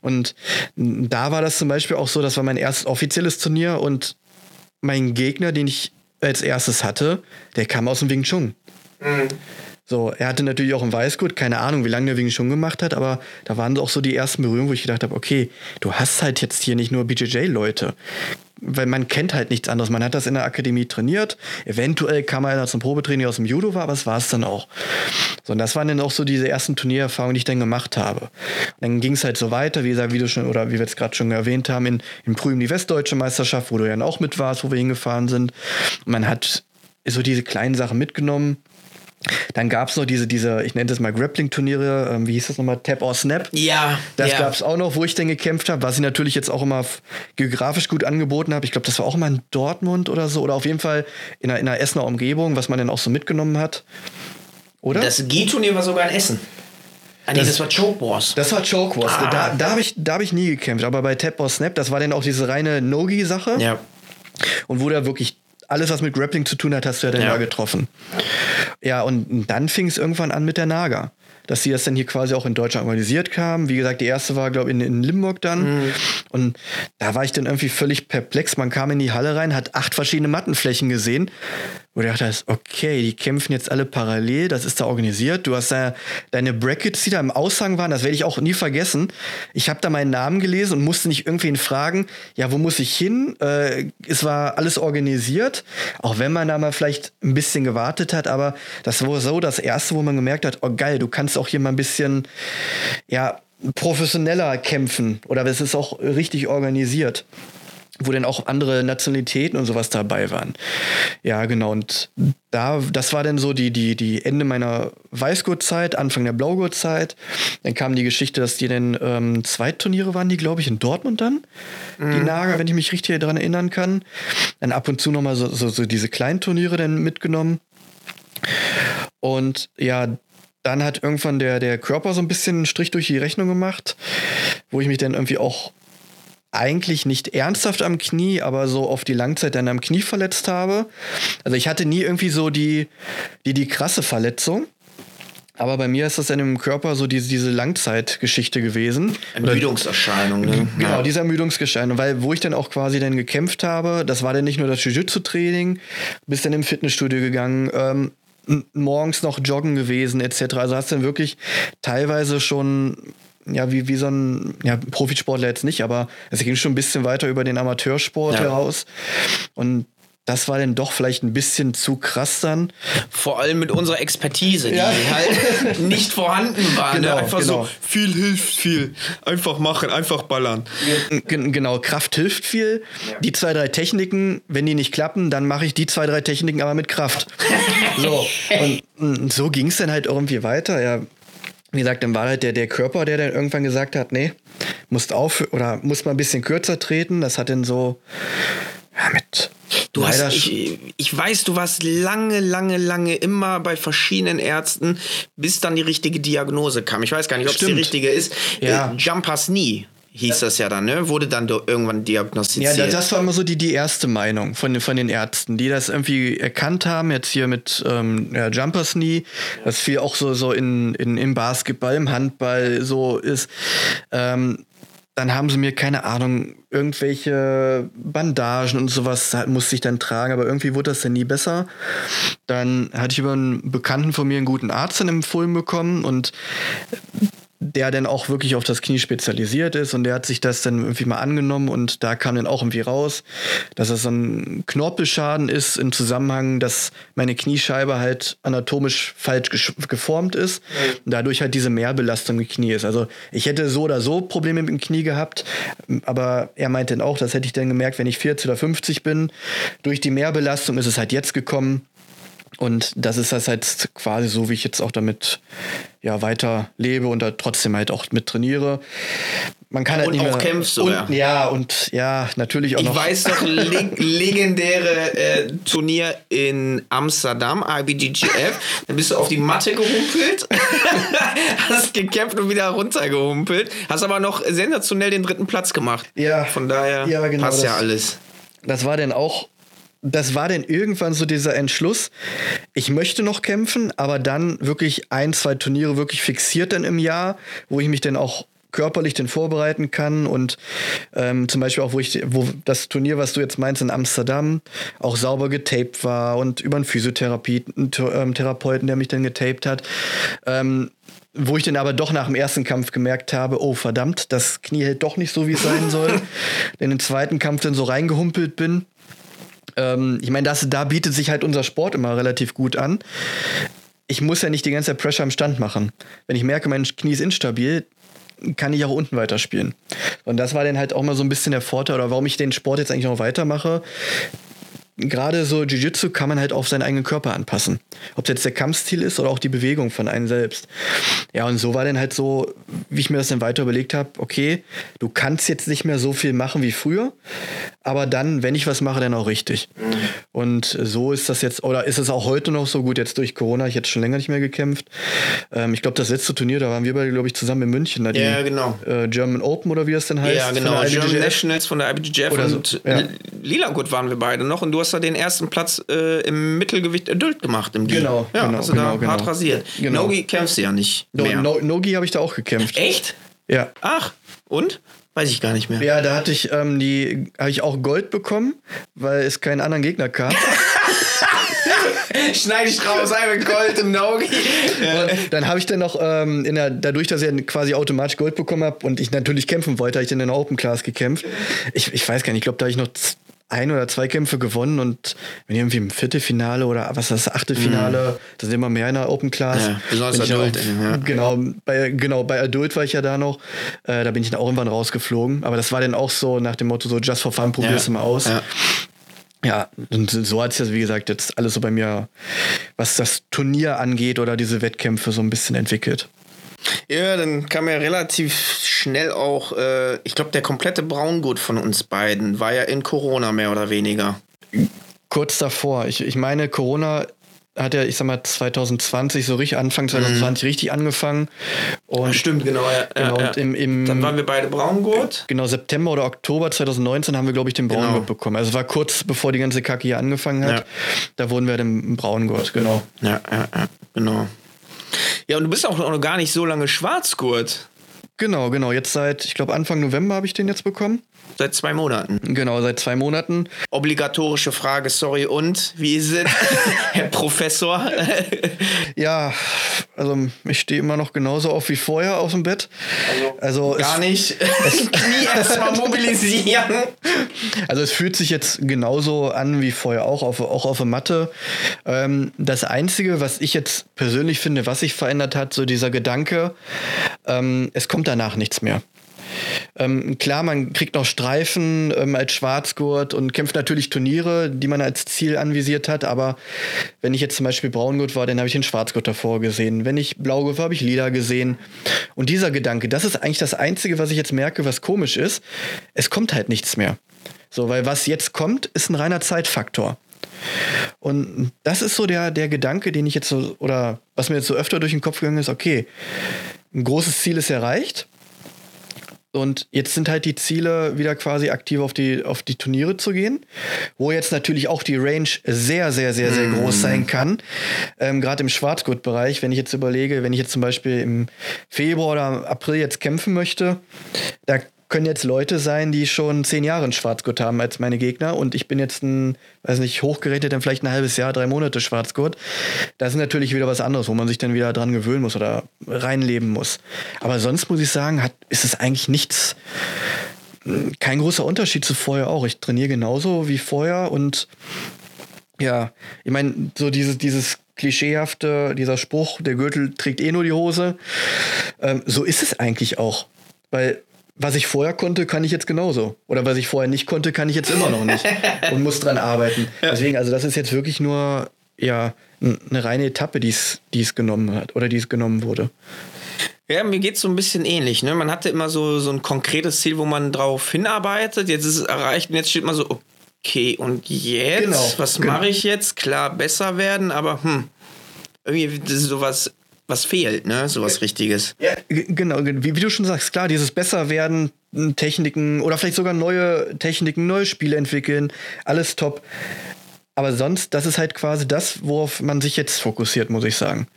Und da war das zum Beispiel auch so, das war mein erstes offizielles Turnier und mein Gegner, den ich als erstes hatte, der kam aus dem Wing Chun. Mhm. So, er hatte natürlich auch einen Weißgurt, keine Ahnung, wie lange der Wing Chun gemacht hat, aber da waren auch so die ersten Berührungen, wo ich gedacht habe, okay, du hast halt jetzt hier nicht nur BJJ-Leute weil man kennt halt nichts anderes. Man hat das in der Akademie trainiert. Eventuell kam einer zum Probetraining aus dem Judo war, aber das war es dann auch. So, und das waren dann auch so diese ersten Turniererfahrungen, die ich dann gemacht habe. Und dann ging es halt so weiter, wie gesagt, wie du schon, oder wie wir es gerade schon erwähnt haben, in, in Prüm die Westdeutsche Meisterschaft, wo du ja auch mit warst, wo wir hingefahren sind. Und man hat so diese kleinen Sachen mitgenommen dann gab es noch diese, diese, ich nenne das mal Grappling-Turniere, ähm, wie hieß das nochmal, Tap or Snap. Ja. Das ja. gab es auch noch, wo ich dann gekämpft habe, was ich natürlich jetzt auch immer geografisch gut angeboten habe. Ich glaube, das war auch immer in Dortmund oder so, oder auf jeden Fall in einer, in einer Essener Umgebung, was man dann auch so mitgenommen hat. Oder? Das G-Turnier war sogar in Essen. Ah, nee, das, das war Choke Wars. Das war Choke Wars. Ah. Da, da habe ich, hab ich nie gekämpft. Aber bei Tap or Snap, das war dann auch diese reine Nogi-Sache. Ja. Und wo da wirklich alles, was mit Grappling zu tun hat, hast du ja dann ja. da getroffen. Ja, und dann fing es irgendwann an mit der Naga dass sie das dann hier quasi auch in Deutschland organisiert kam. Wie gesagt, die erste war, glaube ich, in, in Limburg dann. Mhm. Und da war ich dann irgendwie völlig perplex. Man kam in die Halle rein, hat acht verschiedene Mattenflächen gesehen wo du dachtest, okay, die kämpfen jetzt alle parallel, das ist da organisiert. Du hast da deine Brackets, die da im Aushang waren, das werde ich auch nie vergessen. Ich habe da meinen Namen gelesen und musste nicht irgendwen fragen, ja, wo muss ich hin? Äh, es war alles organisiert, auch wenn man da mal vielleicht ein bisschen gewartet hat, aber das war so das Erste, wo man gemerkt hat, oh geil, du kannst auch hier mal ein bisschen, ja, professioneller kämpfen oder es ist auch richtig organisiert wo dann auch andere Nationalitäten und sowas dabei waren. Ja, genau. Und da, das war dann so die, die, die Ende meiner Weißgurtzeit, Anfang der Blaugurtzeit. Dann kam die Geschichte, dass die dann ähm, zwei Turniere waren, die, glaube ich, in Dortmund dann. Mhm. Die Nager, wenn ich mich richtig daran erinnern kann. Dann ab und zu nochmal so, so, so diese kleinen Turniere dann mitgenommen. Und ja, dann hat irgendwann der, der Körper so ein bisschen einen Strich durch die Rechnung gemacht, wo ich mich dann irgendwie auch eigentlich nicht ernsthaft am Knie, aber so auf die Langzeit dann am Knie verletzt habe. Also ich hatte nie irgendwie so die, die, die krasse Verletzung. Aber bei mir ist das dann im Körper so diese, diese Langzeitgeschichte gewesen. Ermüdungserscheinung, ne? Genau, diese Ermüdungserscheinung. Weil wo ich dann auch quasi dann gekämpft habe, das war dann nicht nur das Jiu-Jitsu-Training, bis dann im Fitnessstudio gegangen, ähm, morgens noch joggen gewesen, etc. Also hast du dann wirklich teilweise schon ja, wie, wie so ein ja, Profisportler jetzt nicht, aber es ging schon ein bisschen weiter über den Amateursport ja. heraus. Und das war dann doch vielleicht ein bisschen zu krass dann. Vor allem mit unserer Expertise, die ja. halt nicht vorhanden war. Ne? Genau, ne? Einfach genau. so, viel hilft viel. Einfach machen, einfach ballern. Genau, Kraft hilft viel. Ja. Die zwei, drei Techniken, wenn die nicht klappen, dann mache ich die zwei, drei Techniken aber mit Kraft. so, und so ging es dann halt irgendwie weiter. Ja, wie gesagt, dann war halt der, der Körper, der dann irgendwann gesagt hat, nee, musst auf oder muss mal ein bisschen kürzer treten. Das hat dann so ja, mit. Du hast, ich, ich weiß, du warst lange, lange, lange immer bei verschiedenen Ärzten, bis dann die richtige Diagnose kam. Ich weiß gar nicht, ob es die richtige ist. Ja. Äh, Jumpers Knee hieß das ja dann, ne? Wurde dann irgendwann diagnostiziert. Ja, das war immer so die, die erste Meinung von, von den Ärzten, die das irgendwie erkannt haben, jetzt hier mit ähm, ja, Jumpers Knee, das viel auch so, so in, in, im Basketball, im Handball so ist. Ähm, dann haben sie mir, keine Ahnung, irgendwelche Bandagen und sowas musste ich dann tragen, aber irgendwie wurde das dann nie besser. Dann hatte ich über einen Bekannten von mir einen guten Arzt dann empfohlen bekommen und der dann auch wirklich auf das Knie spezialisiert ist und der hat sich das dann irgendwie mal angenommen und da kam dann auch irgendwie raus, dass es so ein Knorpelschaden ist im Zusammenhang, dass meine Kniescheibe halt anatomisch falsch geformt ist und dadurch halt diese Mehrbelastung im Knie ist. Also ich hätte so oder so Probleme mit dem Knie gehabt, aber er meinte dann auch, das hätte ich dann gemerkt, wenn ich 40 oder 50 bin. Durch die Mehrbelastung ist es halt jetzt gekommen und das ist das halt quasi so, wie ich jetzt auch damit ja, weiter lebe und da trotzdem halt auch mit trainiere. Man kann halt und nicht auch mehr, kämpfst und, ja. und ja, natürlich auch ich noch. Ich weiß doch, leg legendäre äh, Turnier in Amsterdam, IBGGF. Da bist du auf die Matte gehumpelt, hast gekämpft und wieder runtergehumpelt, hast aber noch sensationell den dritten Platz gemacht. Ja. Von daher ja, genau, passt das, ja alles. Das war dann auch das war denn irgendwann so dieser Entschluss, ich möchte noch kämpfen, aber dann wirklich ein, zwei Turniere wirklich fixiert dann im Jahr, wo ich mich dann auch körperlich denn vorbereiten kann und ähm, zum Beispiel auch, wo ich, wo das Turnier, was du jetzt meinst in Amsterdam, auch sauber getaped war und über einen Physiotherapeuten, ähm, Therapeuten, der mich dann getaped hat. Ähm, wo ich dann aber doch nach dem ersten Kampf gemerkt habe, oh verdammt, das Knie hält doch nicht so, wie es sein soll. denn im zweiten Kampf dann so reingehumpelt bin ähm, ich meine, da bietet sich halt unser Sport immer relativ gut an. Ich muss ja nicht die ganze Zeit Pressure am Stand machen. Wenn ich merke, mein Knie ist instabil, kann ich auch unten weiterspielen. Und das war dann halt auch mal so ein bisschen der Vorteil oder warum ich den Sport jetzt eigentlich noch weitermache. Gerade so Jiu-Jitsu kann man halt auf seinen eigenen Körper anpassen. Ob es jetzt der Kampfstil ist oder auch die Bewegung von einem selbst. Ja, und so war dann halt so, wie ich mir das dann weiter überlegt habe, okay, du kannst jetzt nicht mehr so viel machen wie früher, aber dann, wenn ich was mache, dann auch richtig. Mhm. Und so ist das jetzt, oder ist es auch heute noch so gut, jetzt durch Corona, ich jetzt schon länger nicht mehr gekämpft. Ähm, ich glaube, das letzte Turnier, da waren wir beide, glaube ich, zusammen in München. Da ja, die, genau. Äh, German Open oder wie das denn heißt. Ja, genau, German Nationals von der IBGF oder und so, ja. Lila gut waren wir beide noch und du hast da den ersten Platz äh, im Mittelgewicht Adult gemacht im Genau, ja, genau, hast du genau, da genau. hart rasiert. Genau. Nogi kämpfst du ja nicht mehr. No, no, Nogi habe ich da auch gekämpft. Echt? Ja. Ach, und? Weiß ich gar nicht mehr. Ja, da hatte ich ähm, die, habe ich auch Gold bekommen, weil es keinen anderen Gegner gab. Schneide ich raus, einfach Gold im Nogi. Und dann habe ich dann noch, ähm, in der, dadurch, dass ich quasi automatisch Gold bekommen habe und ich natürlich kämpfen wollte, habe ich dann in der Open Class gekämpft. Ich, ich weiß gar nicht, ich glaube, da habe ich noch ein oder zwei Kämpfe gewonnen und wenn irgendwie im Viertelfinale oder was ist das, Achtelfinale, mhm. da sind immer mehr in der Open Class. Ja, besonders Adult. Auch, ja. Genau, bei, genau, bei Adult war ich ja da noch. Äh, da bin ich dann auch irgendwann rausgeflogen. Aber das war dann auch so nach dem Motto, so just for fun, probier's ja. mal aus. Ja. Ja, und so hat sich das, wie gesagt, jetzt alles so bei mir, was das Turnier angeht oder diese Wettkämpfe so ein bisschen entwickelt. Ja, dann kam ja relativ schnell auch, äh, ich glaube, der komplette Braungurt von uns beiden war ja in Corona mehr oder weniger. Kurz davor. Ich, ich meine, Corona hat ja, ich sag mal, 2020, so richtig, Anfang 2020 mhm. richtig angefangen. Und, Stimmt, genau. Ja, genau ja, und im, im, Dann waren wir beide Braungurt. Genau, September oder Oktober 2019 haben wir, glaube ich, den Braungurt genau. bekommen. Also es war kurz bevor die ganze Kacke hier angefangen hat. Ja. Da wurden wir dann Braungurt, genau. Ja, ja, ja, genau. Ja, und du bist auch noch gar nicht so lange Schwarzgurt. Genau, genau. Jetzt seit, ich glaube, Anfang November habe ich den jetzt bekommen. Seit zwei Monaten. Genau, seit zwei Monaten. Obligatorische Frage, sorry, und wie ist es, Herr Professor? ja, also ich stehe immer noch genauso auf wie vorher aus dem Bett. Also, also gar es, nicht. Knie erstmal mobilisieren. Also es fühlt sich jetzt genauso an wie vorher auch, auf, auch auf der Matte. Ähm, das Einzige, was ich jetzt persönlich finde, was sich verändert hat, so dieser Gedanke, ähm, es kommt danach nichts mehr. Ähm, klar, man kriegt noch Streifen ähm, als Schwarzgurt und kämpft natürlich Turniere, die man als Ziel anvisiert hat. Aber wenn ich jetzt zum Beispiel Braungurt war, dann habe ich den Schwarzgurt davor gesehen. Wenn ich Blaugurt war, habe ich Lila gesehen. Und dieser Gedanke, das ist eigentlich das Einzige, was ich jetzt merke, was komisch ist. Es kommt halt nichts mehr. So, weil was jetzt kommt, ist ein reiner Zeitfaktor. Und das ist so der, der Gedanke, den ich jetzt so, oder was mir jetzt so öfter durch den Kopf gegangen ist, okay, ein großes Ziel ist erreicht. Und jetzt sind halt die Ziele, wieder quasi aktiv auf die, auf die Turniere zu gehen, wo jetzt natürlich auch die Range sehr, sehr, sehr, sehr groß sein kann. Ähm, Gerade im Schwarzgurt-Bereich, wenn ich jetzt überlege, wenn ich jetzt zum Beispiel im Februar oder April jetzt kämpfen möchte, da können jetzt Leute sein, die schon zehn Jahre einen Schwarzgurt haben als meine Gegner und ich bin jetzt ein, weiß nicht, hochgerechnet dann vielleicht ein halbes Jahr, drei Monate Schwarzgurt. Das ist natürlich wieder was anderes, wo man sich dann wieder dran gewöhnen muss oder reinleben muss. Aber sonst muss ich sagen, hat, ist es eigentlich nichts, kein großer Unterschied zu vorher auch. Ich trainiere genauso wie vorher und ja, ich meine, so dieses, dieses klischeehafte, dieser Spruch, der Gürtel trägt eh nur die Hose. Ähm, so ist es eigentlich auch. Weil was ich vorher konnte, kann ich jetzt genauso. Oder was ich vorher nicht konnte, kann ich jetzt immer noch nicht. und muss dran arbeiten. Deswegen, also das ist jetzt wirklich nur ja, eine reine Etappe, die es genommen hat oder die es genommen wurde. Ja, mir geht es so ein bisschen ähnlich. Ne? Man hatte immer so, so ein konkretes Ziel, wo man drauf hinarbeitet. Jetzt ist es erreicht und jetzt steht man so, okay, und jetzt? Genau, was genau. mache ich jetzt? Klar, besser werden, aber hm, irgendwie sowas was fehlt, ne? Sowas Richtiges. Ja, genau, wie, wie, du schon sagst, klar, dieses Besserwerden, Techniken oder vielleicht sogar neue Techniken, neue Spiele entwickeln, alles top. Aber sonst, das ist halt quasi das, worauf man sich jetzt fokussiert, muss ich sagen.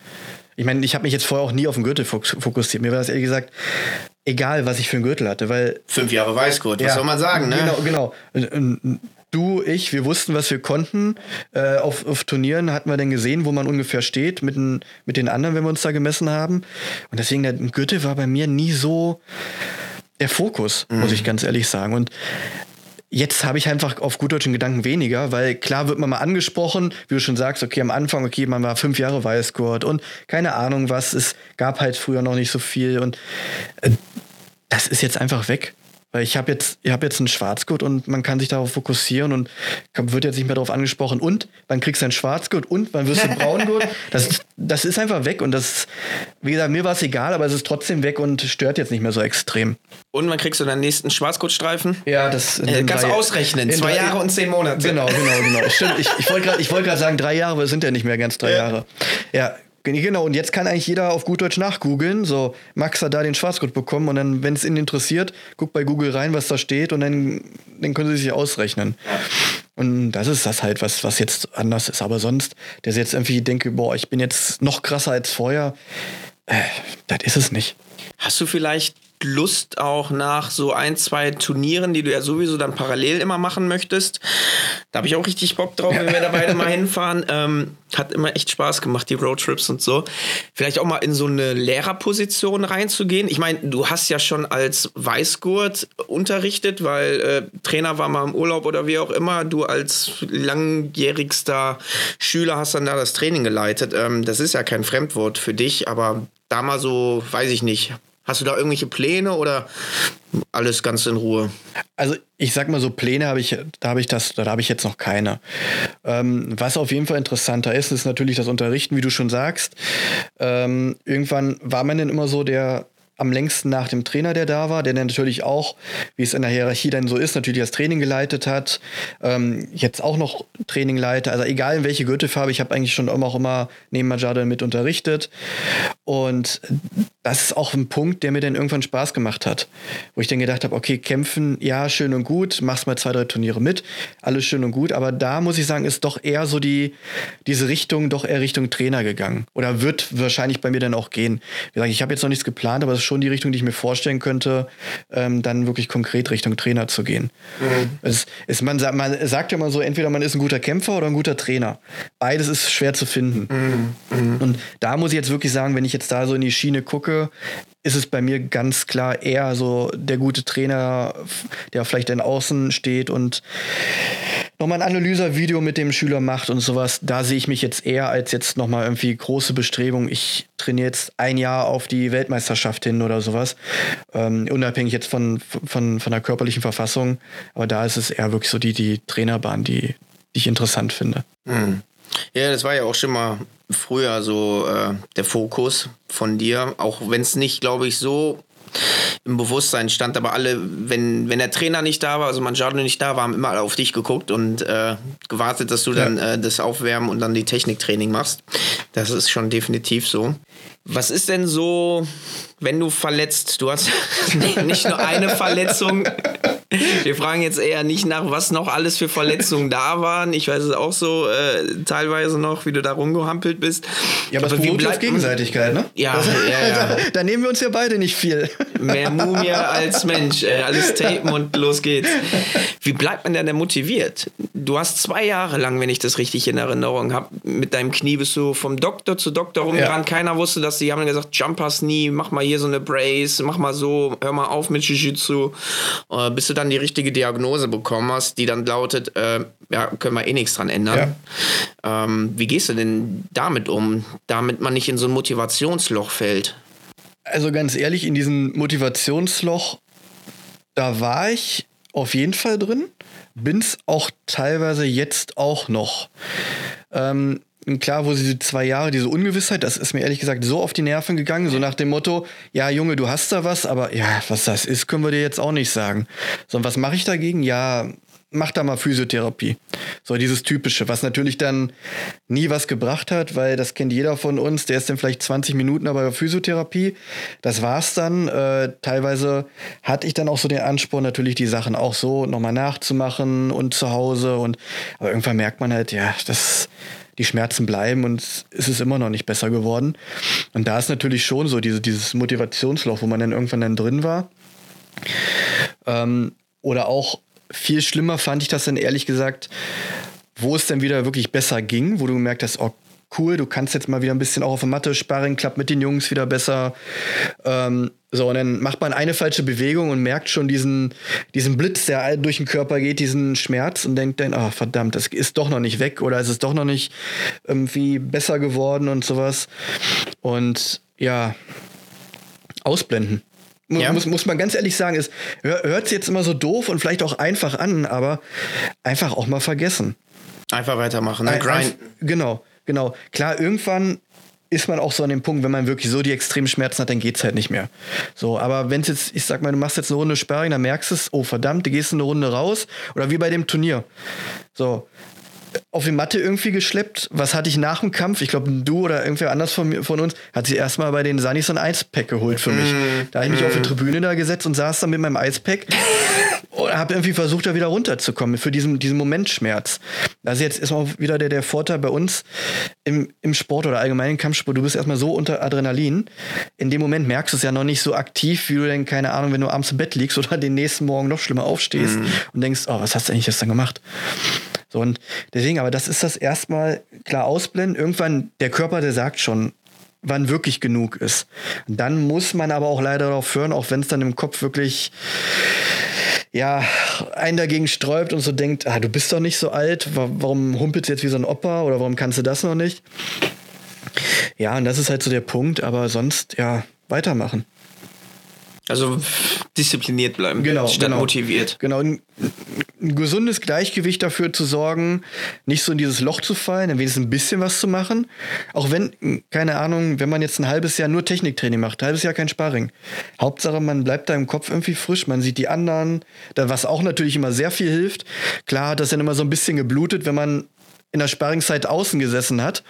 Ich meine, ich habe mich jetzt vorher auch nie auf den Gürtel fokussiert. Mir war das ehrlich gesagt egal, was ich für einen Gürtel hatte, weil. Fünf Jahre Weißgurt, was ja, soll man sagen, ne? Genau, genau du, ich, wir wussten, was wir konnten. Äh, auf, auf Turnieren hatten wir dann gesehen, wo man ungefähr steht mit, den, mit den anderen, wenn wir uns da gemessen haben. Und deswegen, der Gürtel war bei mir nie so der Fokus, mhm. muss ich ganz ehrlich sagen. Und Jetzt habe ich einfach auf gut deutschen Gedanken weniger, weil klar wird man mal angesprochen, wie du schon sagst, okay, am Anfang, okay, man war fünf Jahre Weißgurt und keine Ahnung was, es gab halt früher noch nicht so viel und äh, das ist jetzt einfach weg. Weil ich habe jetzt, ich habe jetzt einen Schwarzgurt und man kann sich darauf fokussieren und wird jetzt nicht mehr darauf angesprochen. Und wann kriegst du einen Schwarzgurt und wann wirst du Braungurt? Das, das ist einfach weg und das, wie gesagt, mir war es egal, aber es ist trotzdem weg und stört jetzt nicht mehr so extrem. Und wann kriegst du deinen nächsten Schwarzgurtstreifen? Ja, das äh, kannst du ausrechnen. Zwei drei, Jahre und zehn Monate. Genau, genau, genau. Stimmt. Ich, ich wollte gerade wollt sagen drei Jahre, aber es sind ja nicht mehr ganz drei ja. Jahre. Ja, Genau, und jetzt kann eigentlich jeder auf gut Deutsch nachgoogeln. So, Max hat da den Schwarzgurt bekommen und dann, wenn es ihn interessiert, guckt bei Google rein, was da steht und dann, dann können sie sich ausrechnen. Und das ist das halt, was, was jetzt anders ist. Aber sonst, der jetzt irgendwie denke, boah, ich bin jetzt noch krasser als vorher, äh, das ist es nicht. Hast du vielleicht Lust auch nach so ein, zwei Turnieren, die du ja sowieso dann parallel immer machen möchtest. Da habe ich auch richtig Bock drauf, wenn wir da beide mal hinfahren. Ähm, hat immer echt Spaß gemacht, die Roadtrips und so. Vielleicht auch mal in so eine Lehrerposition reinzugehen. Ich meine, du hast ja schon als Weißgurt unterrichtet, weil äh, Trainer war mal im Urlaub oder wie auch immer. Du als langjährigster Schüler hast dann da das Training geleitet. Ähm, das ist ja kein Fremdwort für dich, aber da mal so, weiß ich nicht, Hast du da irgendwelche Pläne oder alles ganz in Ruhe? Also ich sag mal so Pläne habe ich, da habe ich das, da habe ich jetzt noch keine. Ähm, was auf jeden Fall interessanter ist, ist natürlich das Unterrichten, wie du schon sagst. Ähm, irgendwann war man denn immer so der am längsten nach dem Trainer, der da war, der dann natürlich auch, wie es in der Hierarchie dann so ist, natürlich das Training geleitet hat, ähm, jetzt auch noch Training leite. Also egal in welche Gürtelfarbe, ich habe eigentlich schon immer auch immer neben Majada mit unterrichtet. Und das ist auch ein Punkt, der mir dann irgendwann Spaß gemacht hat. Wo ich dann gedacht habe, okay, kämpfen, ja, schön und gut, machst mal zwei, drei Turniere mit, alles schön und gut. Aber da muss ich sagen, ist doch eher so die, diese Richtung, doch eher Richtung Trainer gegangen. Oder wird wahrscheinlich bei mir dann auch gehen. Wie gesagt, ich habe jetzt noch nichts geplant, aber es schon die Richtung, die ich mir vorstellen könnte, ähm, dann wirklich konkret Richtung Trainer zu gehen. Mhm. Es, es, man, man sagt ja immer so, entweder man ist ein guter Kämpfer oder ein guter Trainer. Beides ist schwer zu finden. Mhm. Mhm. Und da muss ich jetzt wirklich sagen, wenn ich jetzt da so in die Schiene gucke, ist es bei mir ganz klar eher so der gute Trainer, der vielleicht in Außen steht und nochmal ein Analyser-Video mit dem Schüler macht und sowas. Da sehe ich mich jetzt eher als jetzt nochmal irgendwie große Bestrebung. Ich trainiere jetzt ein Jahr auf die Weltmeisterschaft hin oder sowas. Ähm, unabhängig jetzt von, von, von der körperlichen Verfassung. Aber da ist es eher wirklich so die, die Trainerbahn, die, die ich interessant finde. Mhm. Ja, das war ja auch schon mal früher so äh, der Fokus von dir, auch wenn es nicht, glaube ich, so im Bewusstsein stand, aber alle, wenn, wenn der Trainer nicht da war, also Manjado nicht da war, haben immer alle auf dich geguckt und äh, gewartet, dass du ja. dann äh, das Aufwärmen und dann die Techniktraining machst. Das ist schon definitiv so. Was ist denn so, wenn du verletzt? Du hast nicht nur eine Verletzung. Wir fragen jetzt eher nicht nach, was noch alles für Verletzungen da waren. Ich weiß es auch so äh, teilweise noch, wie du da rumgehampelt bist. Ja, aber, aber es beruht auf Gegenseitigkeit, ne? Ja, das, ja, ja. Da, da, nehmen wir uns ja beide nicht viel. Mehr Mumie als Mensch. Äh, alles tapen und los geht's. Wie bleibt man denn motiviert? Du hast zwei Jahre lang, wenn ich das richtig in Erinnerung habe, mit deinem Knie bist du vom Doktor zu Doktor rumgerannt. Ja. Keiner wusste, dass sie haben gesagt, Jumpers nie, mach mal hier so eine Brace, mach mal so, hör mal auf mit Jiu-Jitsu. Äh, bis du dann die richtige Diagnose bekommen hast, die dann lautet, äh, ja, können wir eh nichts dran ändern. Ja. Ähm, wie gehst du denn damit um, damit man nicht in so ein Motivationsloch fällt? Also ganz ehrlich, in diesem Motivationsloch, da war ich auf jeden Fall drin, bin es auch teilweise jetzt auch noch. Ähm, klar, wo sie die zwei Jahre, diese Ungewissheit, das ist mir ehrlich gesagt so auf die Nerven gegangen, so nach dem Motto, ja, Junge, du hast da was, aber ja, was das ist, können wir dir jetzt auch nicht sagen. So, und was mache ich dagegen? Ja, mach da mal Physiotherapie. So dieses Typische, was natürlich dann nie was gebracht hat, weil das kennt jeder von uns, der ist dann vielleicht 20 Minuten aber Physiotherapie. Das war's dann. Äh, teilweise hatte ich dann auch so den Anspruch, natürlich die Sachen auch so nochmal nachzumachen und zu Hause und aber irgendwann merkt man halt, ja, das die Schmerzen bleiben und es ist immer noch nicht besser geworden. Und da ist natürlich schon so diese, dieses Motivationsloch, wo man dann irgendwann dann drin war. Ähm, oder auch viel schlimmer fand ich das dann ehrlich gesagt, wo es dann wieder wirklich besser ging, wo du gemerkt hast, oh cool, du kannst jetzt mal wieder ein bisschen auch auf der Matte sparren, klappt mit den Jungs wieder besser. Ähm, so, und dann macht man eine falsche Bewegung und merkt schon diesen, diesen Blitz, der durch den Körper geht, diesen Schmerz und denkt dann, oh verdammt, das ist doch noch nicht weg oder ist es doch noch nicht irgendwie besser geworden und sowas. Und ja, ausblenden. Ja. Muss, muss man ganz ehrlich sagen, es hört sich jetzt immer so doof und vielleicht auch einfach an, aber einfach auch mal vergessen. Einfach weitermachen, ne? Grind. Genau, genau. Klar, irgendwann ist man auch so an dem Punkt, wenn man wirklich so die extremen Schmerzen hat, dann geht's halt nicht mehr. So, aber wenn es jetzt, ich sag mal, du machst jetzt eine Runde Sperring, dann merkst du es, oh verdammt, du gehst eine Runde raus. Oder wie bei dem Turnier. So, auf die Matte irgendwie geschleppt. Was hatte ich nach dem Kampf? Ich glaube, du oder irgendwer anders von, von uns hat sich erstmal bei den Sunnies so ein Eispack geholt für mich. Mm, da habe ich mich mm. auf die Tribüne da gesetzt und saß dann mit meinem Eispack und habe irgendwie versucht, da wieder runterzukommen für diesen, diesen Momentschmerz. Also jetzt ist auch wieder der, der Vorteil bei uns im, im Sport oder allgemein im Kampfsport. Du bist erstmal so unter Adrenalin. In dem Moment merkst du es ja noch nicht so aktiv, wie du denn, keine Ahnung, wenn du abends im Bett liegst oder den nächsten Morgen noch schlimmer aufstehst mm. und denkst, oh, was hast du eigentlich gestern gemacht? So, und deswegen, aber das ist das erstmal klar ausblenden. Irgendwann, der Körper, der sagt schon, wann wirklich genug ist. Dann muss man aber auch leider darauf hören, auch wenn es dann im Kopf wirklich ja, einen dagegen sträubt und so denkt, ah, du bist doch nicht so alt, warum humpelst du jetzt wie so ein Opa oder warum kannst du das noch nicht? Ja, und das ist halt so der Punkt, aber sonst, ja, weitermachen. Also diszipliniert bleiben, genau, statt genau. motiviert. Genau, ein, ein, gesundes Gleichgewicht dafür zu sorgen, nicht so in dieses Loch zu fallen, dann wenigstens ein bisschen was zu machen. Auch wenn, keine Ahnung, wenn man jetzt ein halbes Jahr nur Techniktraining macht, ein halbes Jahr kein Sparring. Hauptsache, man bleibt da im Kopf irgendwie frisch, man sieht die anderen, was auch natürlich immer sehr viel hilft. Klar hat das dann immer so ein bisschen geblutet, wenn man in der Sparringszeit außen gesessen hat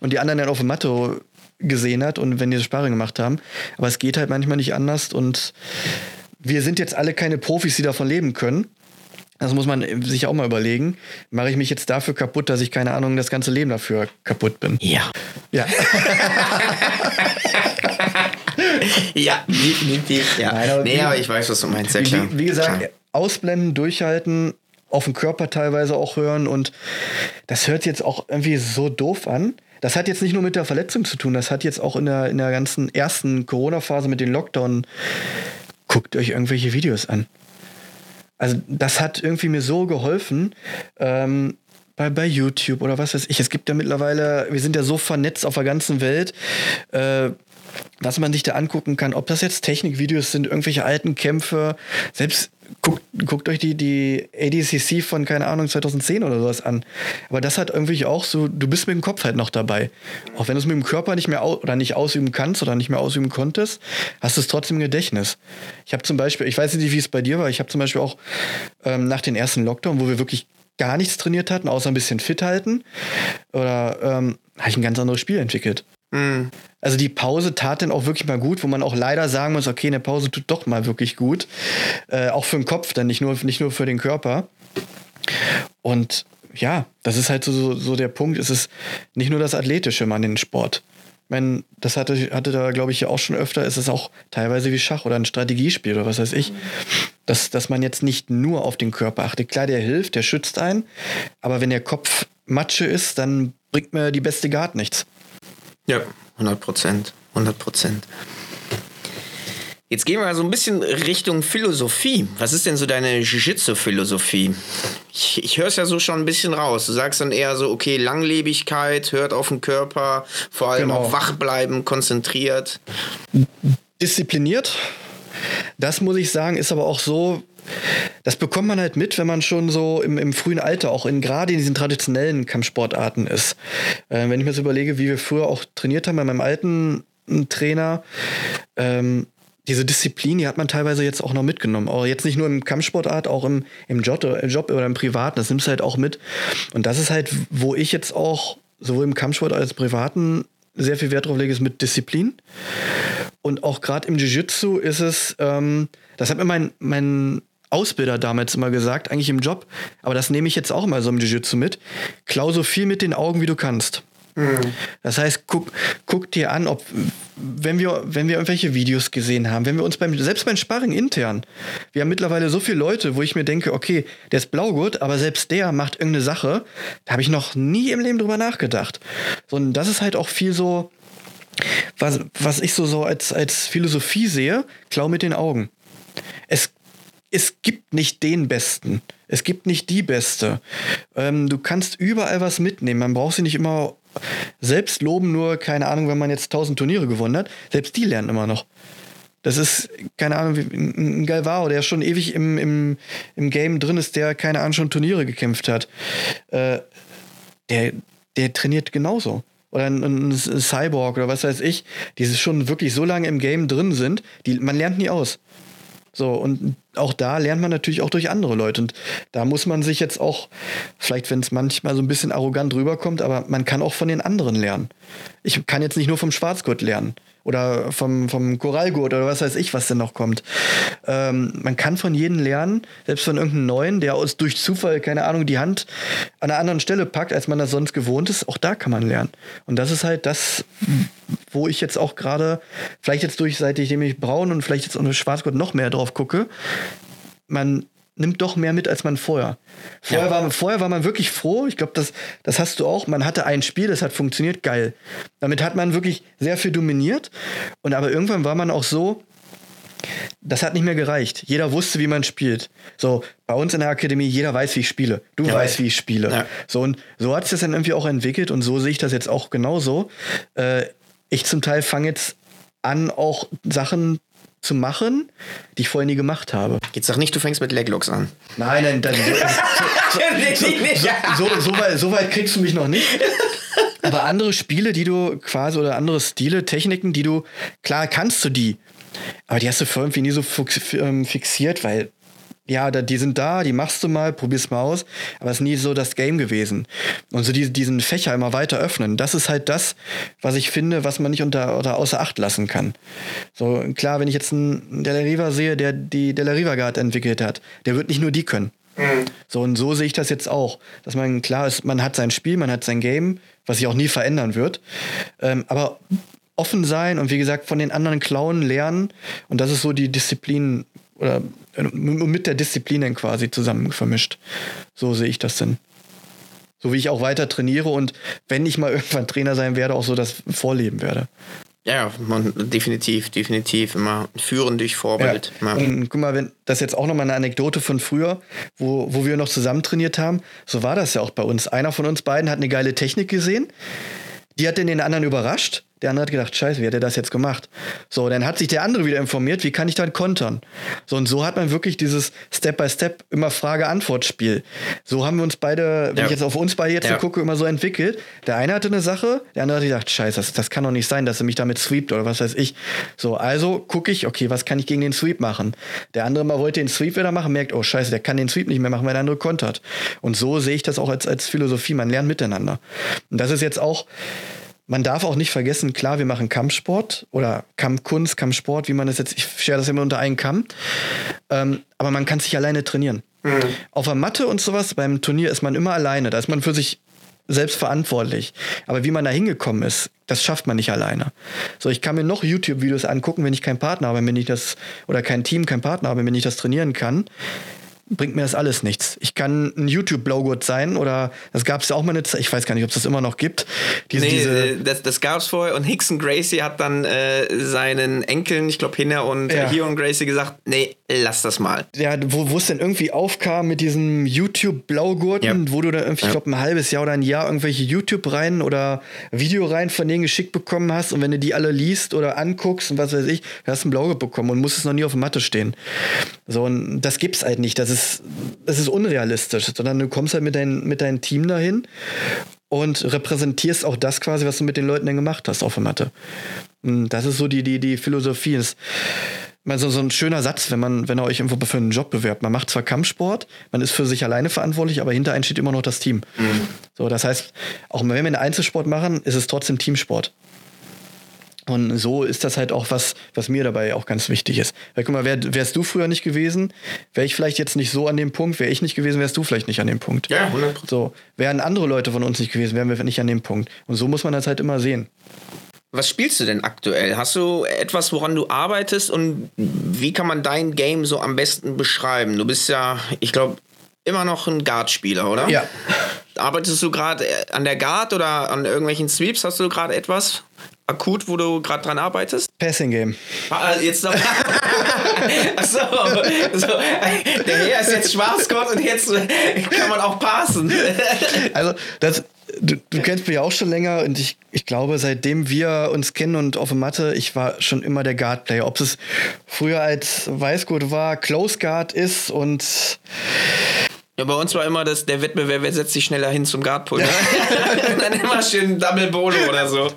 und die anderen dann auf der Matte gesehen hat und wenn die Sparring gemacht haben. Aber es geht halt manchmal nicht anders und wir sind jetzt alle keine Profis, die davon leben können. Das muss man sich auch mal überlegen. Mache ich mich jetzt dafür kaputt, dass ich keine Ahnung das ganze Leben dafür kaputt bin? Ja. Ja. ja, definitiv. Ja. Nein, aber nee, aber ich weiß, was du meinst. Ja, wie, wie, gesagt, klar. ausblenden, durchhalten, auf den Körper teilweise auch hören und das hört jetzt auch irgendwie so doof an. Das hat jetzt nicht nur mit der Verletzung zu tun, das hat jetzt auch in der, in der ganzen ersten Corona-Phase mit den Lockdown. Guckt euch irgendwelche Videos an. Also, das hat irgendwie mir so geholfen. Ähm, bei, bei YouTube oder was weiß ich. Es gibt ja mittlerweile, wir sind ja so vernetzt auf der ganzen Welt. Äh, was man sich da angucken kann, ob das jetzt Technikvideos sind, irgendwelche alten Kämpfe, selbst guckt, guckt euch die, die ADCC von, keine Ahnung, 2010 oder sowas an. Aber das hat irgendwie auch so, du bist mit dem Kopf halt noch dabei. Auch wenn du es mit dem Körper nicht mehr oder nicht ausüben kannst oder nicht mehr ausüben konntest, hast du es trotzdem im Gedächtnis. Ich habe zum Beispiel, ich weiß nicht, wie es bei dir war, ich habe zum Beispiel auch ähm, nach den ersten Lockdown, wo wir wirklich gar nichts trainiert hatten, außer ein bisschen fit halten, oder ähm, habe ich ein ganz anderes Spiel entwickelt. Mhm. Also die Pause tat dann auch wirklich mal gut, wo man auch leider sagen muss, okay, eine Pause tut doch mal wirklich gut. Äh, auch für den Kopf, dann nicht nur, nicht nur für den Körper. Und ja, das ist halt so, so der Punkt. Es ist nicht nur das Athletische, man, in den Sport. Ich meine, das hatte, hatte da, glaube ich, ja auch schon öfter. Es ist auch teilweise wie Schach oder ein Strategiespiel oder was weiß ich. Dass, dass man jetzt nicht nur auf den Körper achtet. Klar, der hilft, der schützt einen. Aber wenn der Kopf Matsche ist, dann bringt mir die beste Guard nichts. Ja, 100 Prozent. 100 Prozent. Jetzt gehen wir so ein bisschen Richtung Philosophie. Was ist denn so deine Jiu-Jitsu-Philosophie? Ich, ich höre es ja so schon ein bisschen raus. Du sagst dann eher so, okay, Langlebigkeit, hört auf den Körper, vor allem genau. auch wach bleiben, konzentriert. Diszipliniert. Das muss ich sagen, ist aber auch so, das bekommt man halt mit, wenn man schon so im, im frühen Alter auch in gerade in diesen traditionellen Kampfsportarten ist. Äh, wenn ich mir so überlege, wie wir früher auch trainiert haben bei meinem alten Trainer, ähm, diese Disziplin, die hat man teilweise jetzt auch noch mitgenommen. Aber jetzt nicht nur im Kampfsportart, auch im, im Job, im Job oder im Privaten. Das nimmst du halt auch mit. Und das ist halt, wo ich jetzt auch sowohl im Kampfsport als Privaten sehr viel Wert drauf lege, ist mit Disziplin. Und auch gerade im Jiu-Jitsu ist es, ähm, das hat mir mein, mein Ausbilder damals immer gesagt, eigentlich im Job, aber das nehme ich jetzt auch immer so im Jiu-Jitsu mit. Klau so viel mit den Augen, wie du kannst. Mhm. Das heißt, guck, guck dir an, ob, wenn wir, wenn wir irgendwelche Videos gesehen haben, wenn wir uns beim, selbst beim Sparring intern, wir haben mittlerweile so viele Leute, wo ich mir denke, okay, der ist Blaugurt, aber selbst der macht irgendeine Sache, da habe ich noch nie im Leben drüber nachgedacht. So, und das ist halt auch viel so, was, was ich so, so als, als Philosophie sehe, klau mit den Augen. Es es gibt nicht den Besten. Es gibt nicht die Beste. Ähm, du kannst überall was mitnehmen. Man braucht sie nicht immer selbst loben, nur keine Ahnung, wenn man jetzt tausend Turniere gewonnen hat. Selbst die lernen immer noch. Das ist, keine Ahnung, ein Galvao, der schon ewig im, im, im Game drin ist, der, keine Ahnung, schon Turniere gekämpft hat. Äh, der, der trainiert genauso. Oder ein, ein, Cyborg oder was weiß ich, die schon wirklich so lange im Game drin sind, die, man lernt nie aus. So, und auch da lernt man natürlich auch durch andere Leute. Und da muss man sich jetzt auch, vielleicht wenn es manchmal so ein bisschen arrogant rüberkommt, aber man kann auch von den anderen lernen. Ich kann jetzt nicht nur vom Schwarzgurt lernen oder vom, vom Korallgurt oder was weiß ich, was denn noch kommt. Ähm, man kann von jedem lernen, selbst von irgendeinem Neuen, der aus durch Zufall, keine Ahnung, die Hand an einer anderen Stelle packt, als man das sonst gewohnt ist. Auch da kann man lernen. Und das ist halt das, wo ich jetzt auch gerade, vielleicht jetzt durch, seit ich nämlich braun und vielleicht jetzt unter Schwarzgurt noch mehr drauf gucke, man nimmt doch mehr mit als man vorher. Vorher, ja. war, vorher war man wirklich froh. Ich glaube, das, das hast du auch. Man hatte ein Spiel, das hat funktioniert, geil. Damit hat man wirklich sehr viel dominiert. Und aber irgendwann war man auch so, das hat nicht mehr gereicht. Jeder wusste, wie man spielt. So, bei uns in der Akademie, jeder weiß, wie ich spiele. Du ja, weißt, wie ich spiele. Ja. So, und so hat es das dann irgendwie auch entwickelt und so sehe ich das jetzt auch genauso. Äh, ich zum Teil fange jetzt an, auch Sachen zu machen, die ich vorher nie gemacht habe. Jetzt sag nicht, du fängst mit Leglocks an. Nein, nein, dann, so, so, so, so, weit, so weit kriegst du mich noch nicht. Aber andere Spiele, die du quasi, oder andere Stile, Techniken, die du, klar kannst du die, aber die hast du vorher irgendwie nie so ähm, fixiert, weil ja, die sind da, die machst du mal, probier's mal aus, aber es ist nie so das Game gewesen. Und so die, diesen Fächer immer weiter öffnen, das ist halt das, was ich finde, was man nicht unter oder außer Acht lassen kann. So, klar, wenn ich jetzt einen Della Riva sehe, der die Della Riva Guard entwickelt hat, der wird nicht nur die können. Mhm. So, und so sehe ich das jetzt auch. Dass man, klar ist, man hat sein Spiel, man hat sein Game, was sich auch nie verändern wird. Ähm, aber offen sein und wie gesagt von den anderen klauen lernen. Und das ist so die Disziplin oder mit der Disziplin dann quasi zusammen vermischt. So sehe ich das denn. So wie ich auch weiter trainiere und wenn ich mal irgendwann Trainer sein werde, auch so das vorleben werde. Ja, man, definitiv, definitiv. Immer führen durch Vorbild. Ja. Und guck mal, wenn das jetzt auch nochmal eine Anekdote von früher, wo, wo wir noch zusammen trainiert haben, so war das ja auch bei uns. Einer von uns beiden hat eine geile Technik gesehen, die hat den anderen überrascht der andere hat gedacht, scheiße, wie hat er das jetzt gemacht? So, dann hat sich der andere wieder informiert, wie kann ich dann kontern? So, und so hat man wirklich dieses Step-by-Step immer Frage-Antwort-Spiel. So haben wir uns beide, wenn ja. ich jetzt auf uns beide jetzt ja. so gucke, immer so entwickelt. Der eine hatte eine Sache, der andere hat gedacht, scheiße, das, das kann doch nicht sein, dass er mich damit sweept oder was weiß ich. So, also gucke ich, okay, was kann ich gegen den Sweep machen? Der andere mal wollte den Sweep wieder machen, merkt, oh scheiße, der kann den Sweep nicht mehr machen, weil der andere kontert. Und so sehe ich das auch als, als Philosophie. Man lernt miteinander. Und das ist jetzt auch, man darf auch nicht vergessen, klar, wir machen Kampfsport oder Kampfkunst, Kampfsport, wie man das jetzt, ich schere das immer unter einen Kamm. Ähm, aber man kann sich alleine trainieren. Mhm. Auf der Matte und sowas, beim Turnier ist man immer alleine. Da ist man für sich selbst verantwortlich. Aber wie man da hingekommen ist, das schafft man nicht alleine. So, ich kann mir noch YouTube-Videos angucken, wenn ich keinen Partner habe, wenn ich das, oder kein Team, kein Partner habe, wenn ich das trainieren kann bringt mir das alles nichts. Ich kann ein YouTube-Blaugurt sein oder das gab es ja auch mal eine Zeit, ich weiß gar nicht, ob es das immer noch gibt. Diese, nee, diese äh, das, das gab es vorher und Hickson Gracie hat dann äh, seinen Enkeln, ich glaube Hinner und ja. Hio und Gracie gesagt, nee, lass das mal. Ja, wo es denn irgendwie aufkam mit diesem YouTube-Blaugurten, ja. wo du dann irgendwie, ich glaube, ein halbes Jahr oder ein Jahr irgendwelche YouTube-Reihen oder Videoreihen von denen geschickt bekommen hast und wenn du die alle liest oder anguckst und was weiß ich, hast du ein Blaugurt bekommen und musstest noch nie auf der Matte stehen. So, und das gibt's halt nicht. Das ist ist, es ist unrealistisch, sondern du kommst halt mit, dein, mit deinem Team dahin und repräsentierst auch das quasi, was du mit den Leuten dann gemacht hast auf der Matte. Das ist so die, die, die Philosophie. Das ist so, so ein schöner Satz, wenn man, wenn ihr euch irgendwo für einen Job bewerbt. Man macht zwar Kampfsport, man ist für sich alleine verantwortlich, aber hinter einem steht immer noch das Team. Mhm. So, das heißt, auch wenn wir einen Einzelsport machen, ist es trotzdem Teamsport. Und so ist das halt auch was, was mir dabei auch ganz wichtig ist. Weil guck mal, wär, wärst du früher nicht gewesen, wäre ich vielleicht jetzt nicht so an dem Punkt, wäre ich nicht gewesen, wärst du vielleicht nicht an dem Punkt. Ja, 100%. So, wären andere Leute von uns nicht gewesen, wären wir nicht an dem Punkt. Und so muss man das halt immer sehen. Was spielst du denn aktuell? Hast du etwas, woran du arbeitest und wie kann man dein Game so am besten beschreiben? Du bist ja, ich glaube, immer noch ein Guard-Spieler, oder? Ja. Arbeitest du gerade an der Guard oder an irgendwelchen Sweeps? Hast du gerade etwas? Akut, wo du gerade dran arbeitest? Passing Game. Ah, jetzt noch. Achso, so, der Herr ist jetzt Schwarzgott und jetzt kann man auch passen. also, das, du, du kennst mich ja auch schon länger und ich, ich glaube, seitdem wir uns kennen und auf der Matte, ich war schon immer der Guard-Player. Ob es früher als Weißgurt war, Close Guard ist und ja, bei uns war immer das, der Wettbewerb, wer setzt sich schneller hin zum Guardpult. Ne? dann immer schön Double Bolo oder so.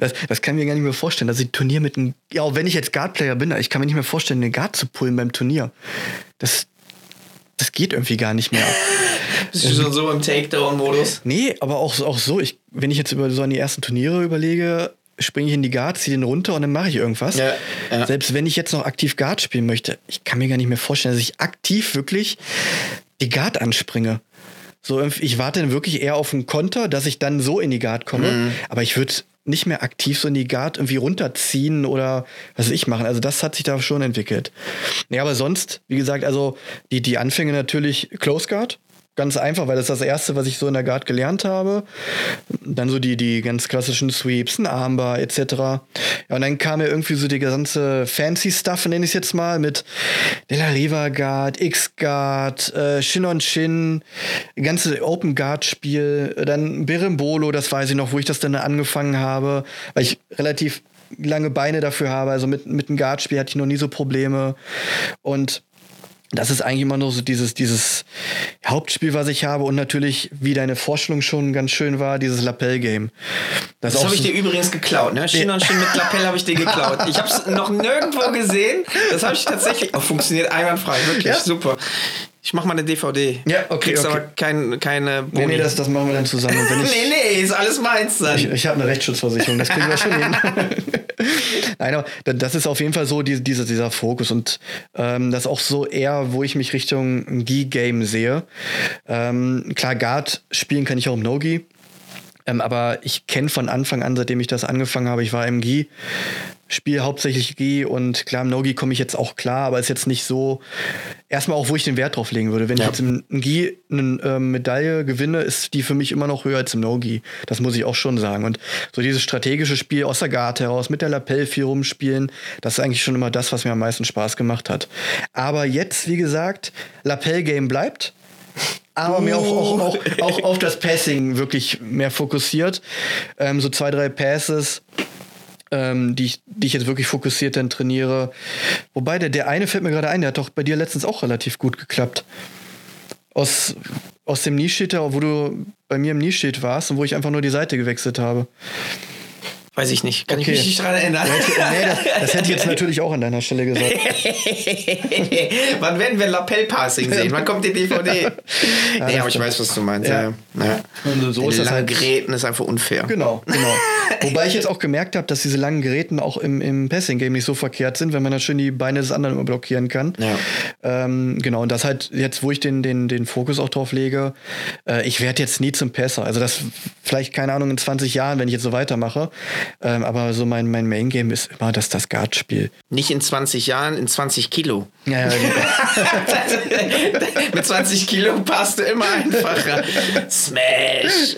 Das, das kann ich mir gar nicht mehr vorstellen, dass ich ein Turnier mit einem, ja, wenn ich jetzt Guard-Player bin, ich kann mir nicht mehr vorstellen, einen Guard zu pullen beim Turnier. Das, das geht irgendwie gar nicht mehr. Bist du schon so im Takedown-Modus? Nee, aber auch, auch so, ich, wenn ich jetzt über so an die ersten Turniere überlege, springe ich in die Guard, ziehe den runter und dann mache ich irgendwas. Ja, ja. Selbst wenn ich jetzt noch aktiv Guard spielen möchte, ich kann mir gar nicht mehr vorstellen, dass ich aktiv wirklich die Guard anspringe. So, ich warte dann wirklich eher auf einen Konter, dass ich dann so in die Guard komme. Mhm. Aber ich würde nicht mehr aktiv so in die Guard irgendwie runterziehen oder was weiß ich machen. Also das hat sich da schon entwickelt. Ja, aber sonst, wie gesagt, also die, die Anfänge natürlich Close Guard. Ganz einfach, weil das ist das Erste, was ich so in der Guard gelernt habe. Dann so die, die ganz klassischen Sweeps, ein Armbar etc. Ja, und dann kam ja irgendwie so die ganze fancy Stuff, nenne ich es jetzt mal, mit De La Riva Guard, X-Guard, äh, Shin on Shin, ganze Open Guard-Spiel, dann Berimbolo, das weiß ich noch, wo ich das dann angefangen habe, weil ich relativ lange Beine dafür habe. Also mit, mit dem Guard-Spiel hatte ich noch nie so Probleme. Und das ist eigentlich immer nur so dieses, dieses Hauptspiel, was ich habe und natürlich, wie deine Vorstellung schon ganz schön war, dieses Lapel-Game. Das, das habe ich dir übrigens geklaut, ne? Shin und Shin mit Lapel habe ich dir geklaut. Ich habe es noch nirgendwo gesehen. Das habe ich tatsächlich. Oh, funktioniert einwandfrei, wirklich ja? super. Ich mach mal eine DVD. Ja, okay. Kriegst okay. aber kein, keine Boni. Nee, nee, das, das machen wir dann zusammen. Nee, nee, ist alles meins dann. Ich, ich habe eine Rechtsschutzversicherung, das kriegen wir schon hin. Nein, aber das ist auf jeden Fall so die, diese, dieser Fokus und ähm, das ist auch so eher, wo ich mich Richtung Gi-Game sehe. Ähm, klar, Guard spielen kann ich auch im No-Gi. Ähm, aber ich kenne von Anfang an, seitdem ich das angefangen habe, ich war im Gi, spiele hauptsächlich Gi und klar, im No-Gi komme ich jetzt auch klar, aber ist jetzt nicht so, erstmal auch, wo ich den Wert drauf legen würde. Wenn ja. ich jetzt im Gi eine äh, Medaille gewinne, ist die für mich immer noch höher als im No-Gi. Das muss ich auch schon sagen. Und so dieses strategische Spiel aus der Guard heraus, mit der Lapel viel rumspielen, das ist eigentlich schon immer das, was mir am meisten Spaß gemacht hat. Aber jetzt, wie gesagt, Lapel-Game bleibt aber mir auch, auch, auch, auch, auf das Passing wirklich mehr fokussiert. Ähm, so zwei, drei Passes ähm, die, ich, die ich jetzt wirklich fokussiert dann trainiere. Wobei, der, der eine fällt mir gerade ein, der hat doch bei dir letztens auch relativ gut geklappt. Aus, aus dem Nischschitter, wo du bei mir im Nischschild warst und wo ich einfach nur die Seite gewechselt habe. Weiß ich nicht. Kann okay. ich mich nicht dran erinnern. Ja, nee, das, das, hätte ich jetzt natürlich auch an deiner Stelle gesagt. Wann werden wir Lapel-Passing sehen? Wann kommt die DVD? ja, nee, aber ich weiß, was du meinst. Ja. Ja. Und so ist das halt. Geräten ist einfach unfair. Genau, genau. Wobei ich jetzt auch gemerkt habe, dass diese langen Geräten auch im, im Passing-Game nicht so verkehrt sind, wenn man dann schön die Beine des anderen immer blockieren kann. Ja. Ähm, genau, und das halt jetzt, wo ich den, den, den Fokus auch drauf lege, äh, ich werde jetzt nie zum Passer. Also das vielleicht, keine Ahnung, in 20 Jahren, wenn ich jetzt so weitermache. Ähm, aber so mein, mein Main-Game ist immer das, das Guard-Spiel. Nicht in 20 Jahren, in 20 Kilo. Ja, ja, Mit 20 Kilo passt du immer einfacher. Smash!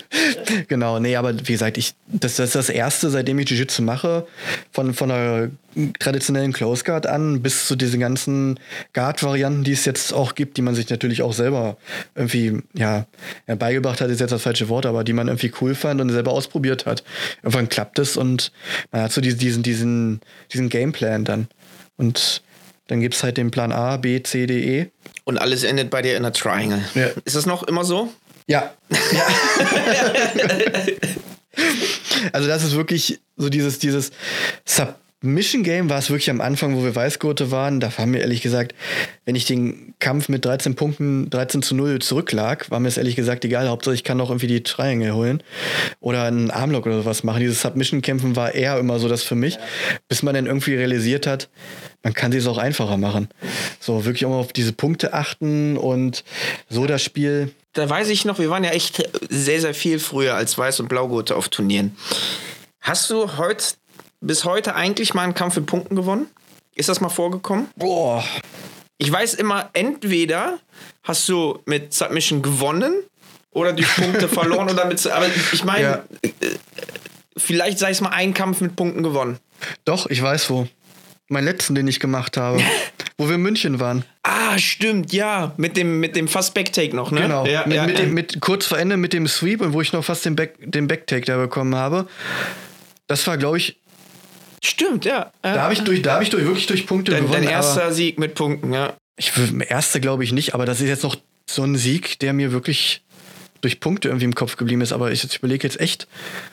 Genau, nee, aber wie gesagt, ich, das, das ist das Erste, seitdem ich Jiu-Jitsu mache, von, von der traditionellen Close Guard an bis zu diesen ganzen Guard-Varianten, die es jetzt auch gibt, die man sich natürlich auch selber irgendwie, ja, beigebracht hat, ist jetzt das falsche Wort, aber die man irgendwie cool fand und selber ausprobiert hat. Irgendwann klappt es und man hat so diesen, diesen, diesen, diesen Gameplan dann. Und dann gibt es halt den Plan A, B, C, D, E. Und alles endet bei dir in einer Triangle. Ja. Ist das noch immer so? Ja. ja. also das ist wirklich so dieses, dieses Sub Mission Game war es wirklich am Anfang, wo wir Weißgurte waren. Da haben wir ehrlich gesagt, wenn ich den Kampf mit 13 Punkten, 13 zu 0 zurücklag, war mir es ehrlich gesagt egal. Hauptsache ich kann auch irgendwie die Triangle holen oder einen Armlock oder sowas machen. Dieses Submission-Kämpfen war eher immer so das für mich, bis man dann irgendwie realisiert hat, man kann es auch einfacher machen. So wirklich auch mal auf diese Punkte achten und so das Spiel. Da weiß ich noch, wir waren ja echt sehr, sehr viel früher als Weiß- und Blaugurte auf Turnieren. Hast du heute bis heute eigentlich mal einen Kampf in Punkten gewonnen? Ist das mal vorgekommen? Boah. Ich weiß immer, entweder hast du mit Submission gewonnen oder durch Punkte verloren oder mit. Aber ich meine, ja. Äh, vielleicht sei es mal ein Kampf mit Punkten gewonnen. Doch, ich weiß wo. Mein letzten, den ich gemacht habe. wo wir in München waren. Ah, stimmt, ja. Mit dem, mit dem fast Backtake noch, ne? Genau. Ja, mit, ja, mit, ja. dem, mit kurz vor Ende mit dem Sweep und wo ich noch fast den, Back, den Backtake da bekommen habe. Das war, glaube ich, Stimmt, ja. da habe ich, durch, da hab ich durch, wirklich durch Punkte dein, gewonnen. dein erster Sieg mit Punkten, ja. Ich erste glaube ich nicht, aber das ist jetzt noch so ein Sieg, der mir wirklich durch Punkte irgendwie im Kopf geblieben ist. Aber ich, ich überlege jetzt echt,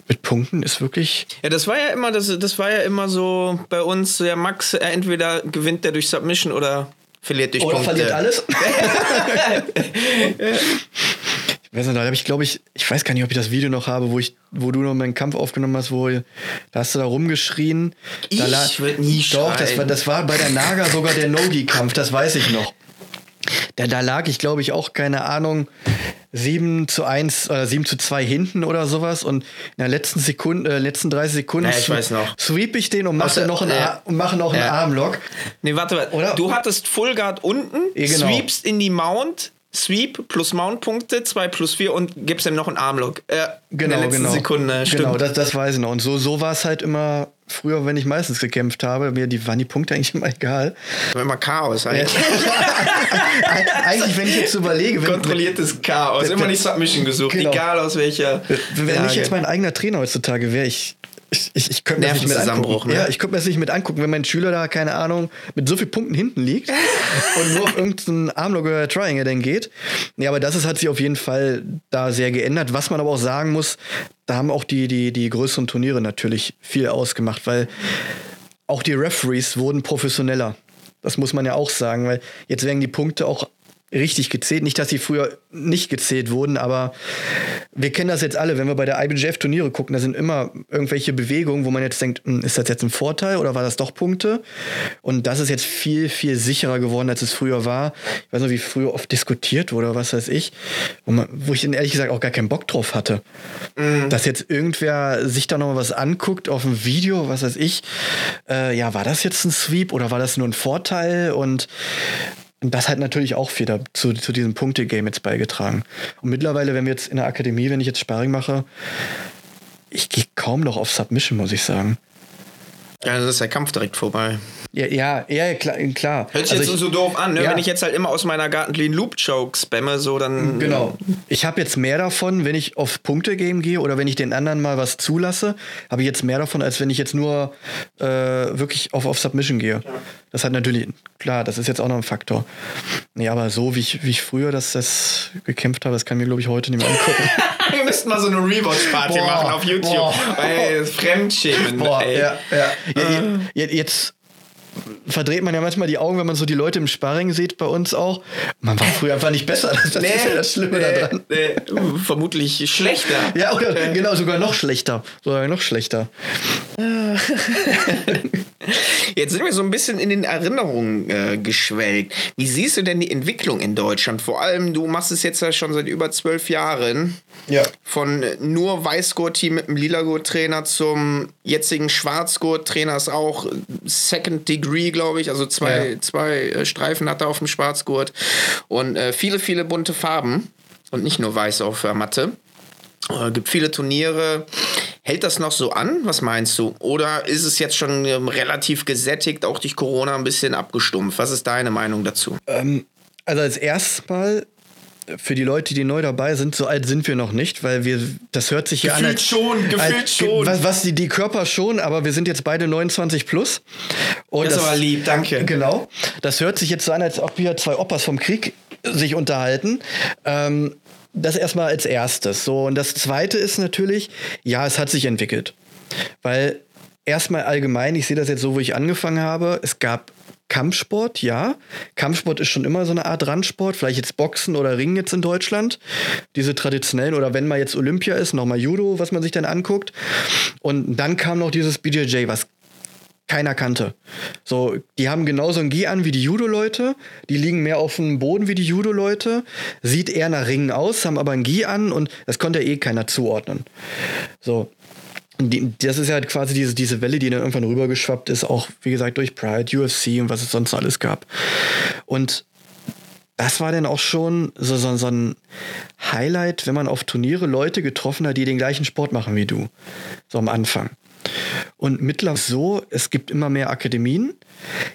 mit Punkten ist wirklich. Ja, das war ja immer, das, das war ja immer so bei uns, der Max, äh, entweder gewinnt der durch Submission oder verliert durch Punkte. alles. ich weiß nicht, da habe ich, glaube ich, ich weiß gar nicht, ob ich das Video noch habe, wo ich, wo du noch meinen Kampf aufgenommen hast, wo da hast du da rumgeschrien. da Ich la- würd nie Doch, das schreien. war, das war bei der Naga sogar der Nogi-Kampf, das weiß ich noch. Da, da lag ich, glaube ich, auch, keine Ahnung, 7 zu 1 oder 7 zu 2 hinten oder sowas. Und in der letzten Sekunde, äh, letzten 30 Sekunden Ja, ich weiß noch. sweep ich den und mache noch einen, ja. Und mache noch einen Ja. Armlock. Nee, warte, warte. Oder- Du hattest Full Guard unten, Ja, genau. sweepst in die Mount, Sweep plus Mount-Punkte, 2 plus 4 und gibst ihm noch einen Armlock. Äh, in Genau, der letzten genau. Sekunde, stimmt. Genau, das, das weiß ich noch. Und so, so war es halt immer früher, wenn ich meistens gekämpft habe. Mir die, waren die Punkte eigentlich immer egal. War immer Chaos eigentlich. Eig- eigentlich, wenn ich jetzt überlege, wenn, Kontrolliertes Chaos. Wenn- Immer die Submission gesucht, Genau. egal aus welcher. wenn, wenn ich jetzt mein eigener Trainer heutzutage wäre, ich, ich, ich, ich könnte mir das nicht mit angucken. ne? Ja, ich könnte mir das nicht mit angucken, wenn mein Schüler da, keine Ahnung, mit so vielen Punkten hinten liegt und nur auf irgendeinen Armlock oder Triangle dann geht. Ja, aber das ist, hat sich auf jeden Fall da sehr geändert. Was man aber auch sagen muss, da haben auch die, die, die größeren Turniere natürlich viel ausgemacht, weil auch die Referees wurden professioneller. Das muss man ja auch sagen, weil jetzt werden die Punkte auch richtig gezählt. Nicht, dass sie früher nicht gezählt wurden, aber wir kennen das jetzt alle, wenn wir bei der IBJF-Turniere gucken, da sind immer irgendwelche Bewegungen, wo man jetzt denkt, hm, ist das jetzt ein Vorteil oder war das doch Punkte? Und das ist jetzt viel, viel sicherer geworden, als es früher war. Ich weiß noch, wie früher oft diskutiert wurde was weiß ich, wo, man, wo ich ehrlich gesagt auch gar keinen Bock drauf hatte. Dass jetzt irgendwer sich da noch mal was anguckt auf dem Video, was weiß ich, äh, ja, war das jetzt ein Sweep oder war das nur ein Vorteil? Und und das hat natürlich auch viel dazu, zu diesem Punkte-Game jetzt beigetragen. Und mittlerweile, wenn wir jetzt in der Akademie, wenn ich jetzt Sparring mache, ich gehe kaum noch auf Submission, muss ich sagen. Ja, dann ist der Kampf direkt vorbei. Ja, ja, ja klar. klar. Hört sich Also jetzt ich- so doof an, ne? Ja. Wenn ich jetzt halt immer aus meiner Gartenlean Loop Choke spamme, so dann. Genau. Ich habe jetzt mehr davon, wenn ich auf Punkte-Game gehe oder wenn ich den anderen mal was zulasse, habe ich jetzt mehr davon, als wenn ich jetzt nur äh, wirklich auf, auf Submission gehe. Das hat natürlich, klar, das ist jetzt auch noch ein Faktor. Nee, aber so wie ich, wie ich früher das, das gekämpft habe, das kann mir, glaube ich, heute nicht mehr angucken. Wir müssten mal so eine Rewatch-Party machen auf YouTube. boah. Ey, Fremdschämen. Boah, ey. ja, ja. ja, ja jetzt verdreht man ja manchmal die Augen, wenn man so die Leute im Sparring sieht, bei uns auch. Man war früher einfach nicht besser. Das, das ist ja das Schlimme nee, daran. Nee, uh, vermutlich schlechter. Ja, oder genau, sogar noch schlechter. Sogar noch schlechter. Jetzt sind wir so ein bisschen in den Erinnerungen äh, geschwelgt. Wie siehst du denn die Entwicklung in Deutschland? Vor allem, du machst es jetzt ja schon seit über zwölf Jahren. Ja. Von nur Weißgurt-Team mit einem Lilagurt-Trainer zum jetzigen Schwarzgurt-Trainer ist auch Second Degree, glaube ich. Also zwei, Ja. zwei äh, Streifen hat er auf dem Schwarzgurt. Und äh, viele, viele bunte Farben. Und nicht nur weiß auf der Matte. Äh, gibt viele Turniere. Hält das noch so an? Was meinst du? Oder ist es jetzt schon ähm, relativ gesättigt, auch durch Corona ein bisschen abgestumpft? Was ist deine Meinung dazu? Also als erstes Mal für die Leute, die neu dabei sind, so alt sind wir noch nicht, weil wir, das hört sich ja an. Als- schon, gefühlt als, schon. Was, was die, die Körper schon, aber wir sind jetzt beide 29 plus. Und Das ist aber lieb, danke. Genau. Das hört sich jetzt so an, als ob wir zwei Opas vom Krieg sich unterhalten. Ähm, das erstmal als erstes. So, und das zweite ist natürlich, ja, es hat sich entwickelt. Weil erstmal allgemein, ich sehe das jetzt so, wo ich angefangen habe, es gab Kampfsport, ja. Kampfsport ist schon immer so eine Art Randsport, vielleicht jetzt Boxen oder Ringen jetzt in Deutschland. Diese traditionellen, oder wenn mal jetzt Olympia ist, nochmal Judo, was man sich dann anguckt. Und dann kam noch dieses BJJ, was keiner kannte. So, die haben genauso ein Gi an wie die Judo-Leute. Die liegen mehr auf dem Boden wie die Judo-Leute. Sieht eher nach Ringen aus, haben aber ein Gi an und das konnte eh keiner zuordnen. So. Die, das ist ja quasi diese, diese Welle, die dann irgendwann rübergeschwappt ist, auch wie gesagt durch Pride, UFC und was es sonst alles gab. Und das war dann auch schon so, so, so ein Highlight, wenn man auf Turniere Leute getroffen hat, die den gleichen Sport machen wie du. So am Anfang. Und mittlerweile so, es gibt immer mehr Akademien.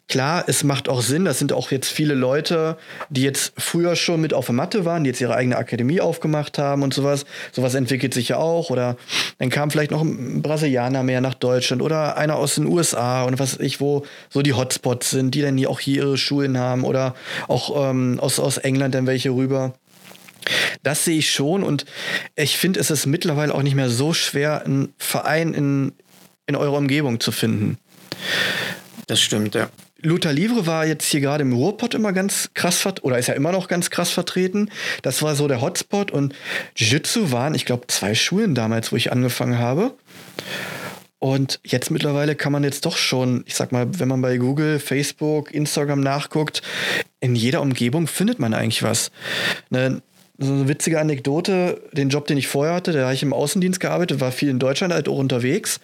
Klar, es macht auch Sinn, das sind auch jetzt viele Leute, die jetzt früher schon mit auf der Matte waren, die jetzt ihre eigene Akademie aufgemacht haben und sowas. Sowas entwickelt sich ja auch. Oder dann kam vielleicht noch ein Brasilianer mehr nach Deutschland oder einer aus den USA und was weiß ich, wo so die Hotspots sind, die dann hier auch hier ihre Schulen haben oder auch ähm, aus, aus England dann welche rüber. Das sehe ich schon und ich finde, es ist mittlerweile auch nicht mehr so schwer, einen Verein in, in eurer Umgebung zu finden. Das stimmt, ja. Luther Livre war jetzt hier gerade im Ruhrpott immer ganz krass vertreten, oder ist ja immer noch ganz krass vertreten. Das war so der Hotspot und Jiu-Jitsu waren, ich glaube, zwei Schulen damals, wo ich angefangen habe. Und jetzt mittlerweile kann man jetzt doch schon, ich sag mal, wenn man bei Google, Facebook, Instagram nachguckt, in jeder Umgebung findet man eigentlich was. Ne, so eine witzige Anekdote, den Job, den ich vorher hatte, da habe ich im Außendienst gearbeitet, war viel in Deutschland halt auch unterwegs.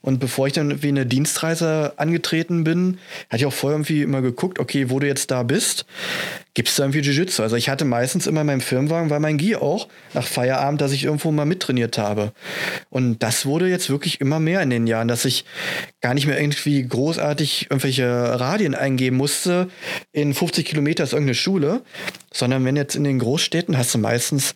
Und bevor ich dann wie eine Dienstreise angetreten bin, hatte ich auch vorher irgendwie immer geguckt, okay, wo du jetzt da bist, gibt es da irgendwie Jiu-Jitsu? Also ich hatte meistens immer in meinem Firmenwagen, war mein Gi auch nach Feierabend, dass ich irgendwo mal mittrainiert habe. Und das wurde jetzt wirklich immer mehr in den Jahren, dass ich gar nicht mehr irgendwie großartig irgendwelche Radien eingeben musste. In 50 Kilometer ist irgendeine Schule, sondern wenn jetzt in den Großstädten hast du meistens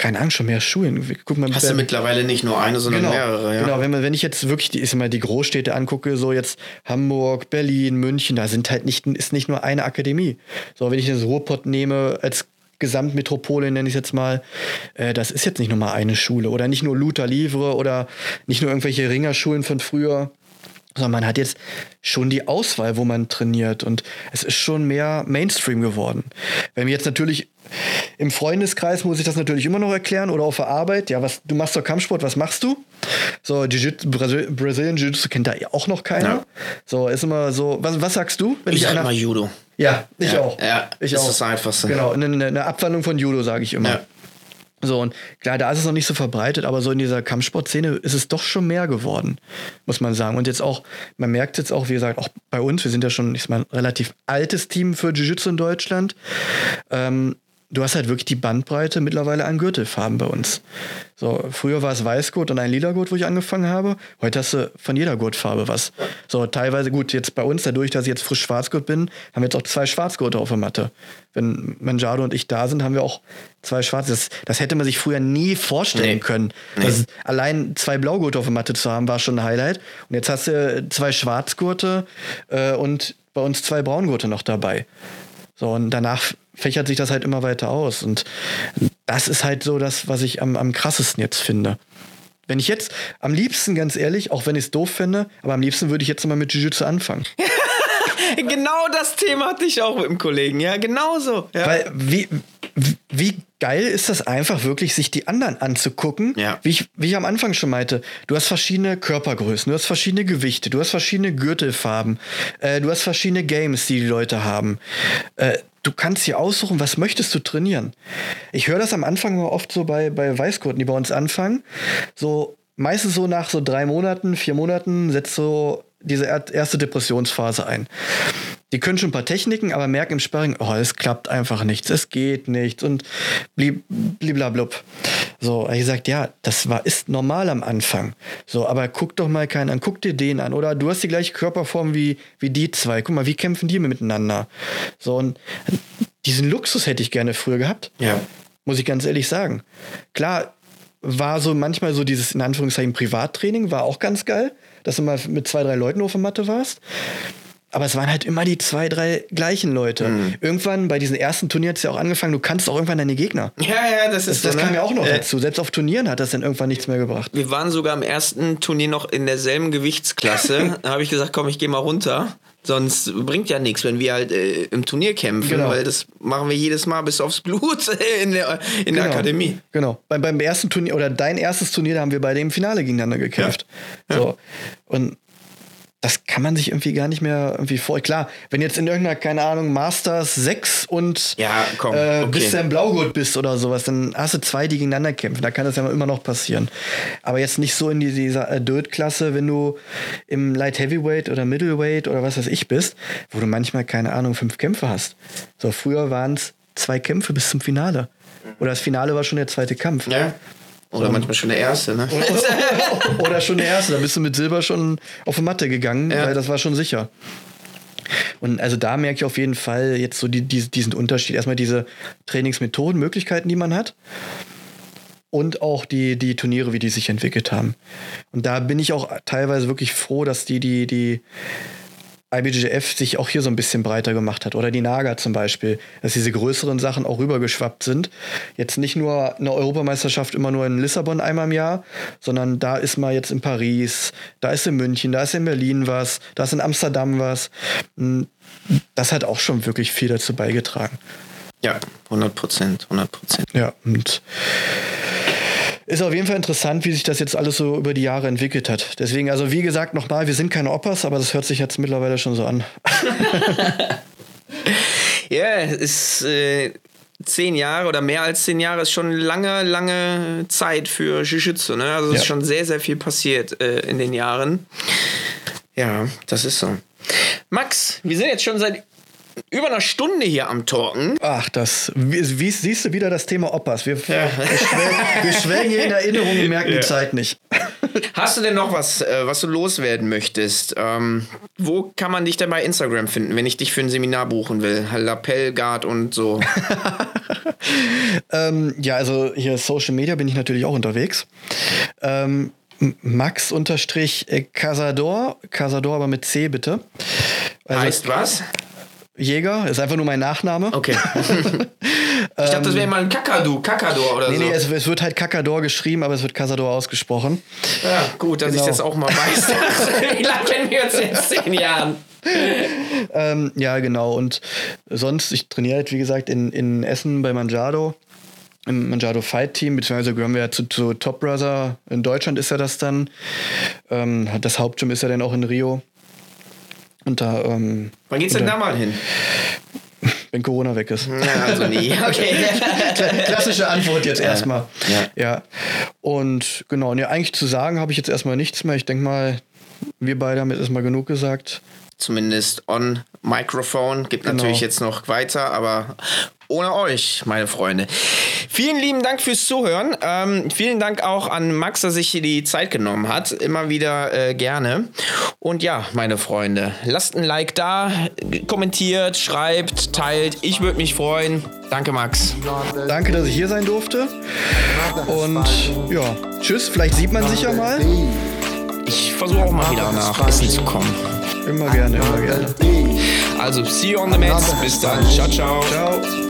keine Ahnung, schon mehr Schulen. Guck mal, Hast du mittlerweile nicht nur eine, sondern genau, mehrere, ja. Genau, wenn, man, wenn ich jetzt wirklich die, ist mal die Großstädte angucke, so jetzt Hamburg, Berlin, München, da sind halt nicht, ist nicht nur eine Akademie. So, wenn ich das Ruhrpott nehme als Gesamtmetropole, nenne ich es jetzt mal, äh, das ist jetzt nicht nur mal eine Schule oder nicht nur Luther Livre oder nicht nur irgendwelche Ringerschulen von früher sondern man hat jetzt schon die Auswahl, wo man trainiert und es ist schon mehr Mainstream geworden. Wenn wir jetzt natürlich im Freundeskreis muss ich das natürlich immer noch erklären oder auf der Arbeit, ja, was du machst doch Kampfsport, was machst du? So Jiu-Jitsu, Brasil Brazilian Jiu-Jitsu kennt da auch noch keiner. Ja. So ist immer so, was, was sagst du? Wenn ich, ich sag Judo. Ja, ich ja, auch. Ja, ich ist auch. das einfachste. Genau, eine, eine Abwandlung von Judo sage ich immer. Ja. So, und klar, da ist es noch nicht so verbreitet, aber so in dieser Kampfsportszene ist es doch schon mehr geworden, muss man sagen. Und jetzt auch, man merkt jetzt auch, wie gesagt, auch bei uns, wir sind ja schon, ich sag mal, ein relativ altes Team für Jiu-Jitsu in Deutschland. Ähm, du hast halt wirklich die Bandbreite mittlerweile an Gürtelfarben bei uns. So, früher war es Weißgurt und ein lila Gurt, wo ich angefangen habe. Heute hast du von jeder Gurtfarbe was. So, teilweise, gut, jetzt bei uns, dadurch, dass ich jetzt frisch Schwarzgurt bin, haben wir jetzt auch zwei Schwarzgurte auf der Matte. Wenn Manjado und ich da sind, haben wir auch zwei Schwarze. Das, das hätte man sich früher nie vorstellen nee. können. Nee. Das, allein zwei Blaugurte auf der Matte zu haben, war schon ein Highlight. Und jetzt hast du zwei Schwarzgurte äh, und bei uns zwei Braungurte noch dabei. So, und danach fächert sich das halt immer weiter aus. Und das ist halt so das, was ich am, am krassesten jetzt finde. Wenn ich jetzt am liebsten, ganz ehrlich, auch wenn ich es doof finde, aber am liebsten würde ich jetzt mal mit Jiu-Jitsu anfangen. genau das Thema hatte ich auch mit dem Kollegen, ja, genauso. Ja. Weil wie, wie geil ist das einfach wirklich, sich die anderen anzugucken. Ja. Wie, ich, wie ich am Anfang schon meinte, du hast verschiedene Körpergrößen, du hast verschiedene Gewichte, du hast verschiedene Gürtelfarben, äh, du hast verschiedene Games, die die Leute haben. Äh, du kannst hier aussuchen, was möchtest du trainieren. Ich höre das am Anfang immer oft so bei, bei Weißgurten, die bei uns anfangen. So, meistens so nach so drei Monaten, vier Monaten setzt so diese erste Depressionsphase ein. Die können schon ein paar Techniken, aber merken im Sparring, oh, es klappt einfach nichts, es geht nichts und bliblablub. So, ich gesagt, ja, das war, ist normal am Anfang. So, aber guck doch mal keinen an, guck dir den an. Oder du hast die gleiche Körperform wie, wie die zwei. Guck mal, wie kämpfen die miteinander? So, und diesen Luxus hätte ich gerne früher gehabt. Ja. Muss ich ganz ehrlich sagen. Klar, war so manchmal so dieses in Anführungszeichen Privattraining, war auch ganz geil, dass du mal mit zwei, drei Leuten auf der Matte warst. Aber es waren halt immer die zwei, drei gleichen Leute. Mhm. Irgendwann bei diesen ersten Turnieren hat es ja auch angefangen, du kannst auch irgendwann deine Gegner. Ja, ja, das ist Das, das so, kam ne? ja auch noch äh, dazu. Selbst auf Turnieren hat das dann irgendwann nichts mehr gebracht. Wir waren sogar im ersten Turnier noch in derselben Gewichtsklasse. da habe ich gesagt, komm, ich gehe mal runter. Sonst bringt ja nichts, wenn wir halt äh, im Turnier kämpfen, Genau. weil das machen wir jedes Mal bis aufs Blut in der, in der Genau. Akademie. Genau. Beim, beim ersten Turnier oder dein erstes Turnier, da haben wir beide im Finale gegeneinander gekämpft. So. Und das kann man sich irgendwie gar nicht mehr irgendwie vor. Klar, wenn jetzt in irgendeiner, keine Ahnung, Masters 6 und Ja, komm, äh, okay. bis du im Blaugurt bist oder sowas, dann hast du zwei, die gegeneinander kämpfen. Da kann das ja immer noch passieren. Aber jetzt nicht so in die- dieser Adult-Klasse, wenn du im Light Heavyweight oder Middleweight oder was weiß ich bist, wo du manchmal, keine Ahnung, fünf Kämpfe hast. So, früher waren es zwei Kämpfe bis zum Finale. Oder das Finale war schon der zweite Kampf. Ja. Oder so. manchmal schon der erste, ne? Oder schon der erste. Da bist du mit Silber schon auf die Matte gegangen, ja. weil das war schon sicher. Und also da merke ich auf jeden Fall jetzt so die, die, diesen Unterschied. Erstmal diese Trainingsmethoden, Möglichkeiten, die man hat. Und auch die, die Turniere, wie die sich entwickelt haben. Und da bin ich auch teilweise wirklich froh, dass die, die, die IBJF sich auch hier so ein bisschen breiter gemacht hat. Oder die Naga zum Beispiel, dass diese größeren Sachen auch rübergeschwappt sind. Jetzt nicht nur eine Europameisterschaft immer nur in Lissabon einmal im Jahr, sondern da ist mal jetzt in Paris, da ist in München, da ist in Berlin was, da ist in Amsterdam was. Hm, das hat auch schon wirklich viel dazu beigetragen. Ja, 100 Prozent, 100 Prozent. Ja, und ist auf jeden Fall interessant, wie sich das jetzt alles so über die Jahre entwickelt hat. Deswegen, also wie gesagt, nochmal, wir sind keine Oppas, aber das hört sich jetzt mittlerweile schon so an. ja, es ist äh, zehn Jahre oder mehr als zehn Jahre ist schon lange, lange Zeit für Jiu-Jitsu. Ne? Also es ja. ist schon sehr, sehr viel passiert äh, in den Jahren. Ja, das ist so. Max, wir sind jetzt schon seit über einer Stunde hier am Talken. Ach, das. Wie, wie siehst du wieder das Thema Oppas? Wir, ja. wir, schwelgen, hier in Erinnerung und merken ja. die Zeit nicht. Hast du denn noch was, äh, was du loswerden möchtest? Ähm, wo kann man dich denn bei Instagram finden, wenn ich dich für ein Seminar buchen will? Lapellguard und so. ähm, ja, also hier Social Media bin ich natürlich auch unterwegs. Ähm, Max unterstrich Casador, Casador aber mit C bitte. Also, heißt was? Jäger, ist einfach nur mein Nachname. Okay. ich dachte, das wäre mal ein Kakadu, Kakador oder nee, so. Nee, es, es, wird halt Kakador geschrieben, aber es wird Casador ausgesprochen. Ja, gut, dass genau. ich das auch mal weiß. Wie lange kennen wir uns jetzt? Zehn Jahren. ähm, ja, genau. Und sonst, ich trainiere halt, wie gesagt, in, in Essen bei Manjado im Manjado Fight Team, beziehungsweise gehören wir ja zu, zu Top Brother. In Deutschland ist er das dann. Ähm, das Hauptgym ist ja dann auch in Rio. Da, ähm, Wann geht's denn da mal hin? Wenn Corona weg ist. Ja, also nie. Okay. Klassische Antwort jetzt ja. erstmal. Ja. ja. Und genau, ne, eigentlich zu sagen habe ich jetzt erstmal nichts mehr. Ich denke mal, wir beide haben jetzt erstmal genug gesagt. Zumindest on Microphone. Gibt genau. natürlich jetzt noch weiter, aber ohne euch, meine Freunde. Vielen lieben Dank fürs Zuhören. Ähm, vielen Dank auch an Max, dass sich die Zeit genommen hat. Immer wieder äh, gerne. Und ja, meine Freunde, lasst ein Like da, kommentiert, schreibt, teilt. Ich würde mich freuen. Danke, Max. Danke, dass ich hier sein durfte. Und ja, tschüss. Vielleicht sieht man sich ja mal. Ich versuche auch mal wieder nach Essen zu kommen. Immer gerne, immer gerne. Also, see you on the mats. Bis dann. Ciao, ciao. Ciao.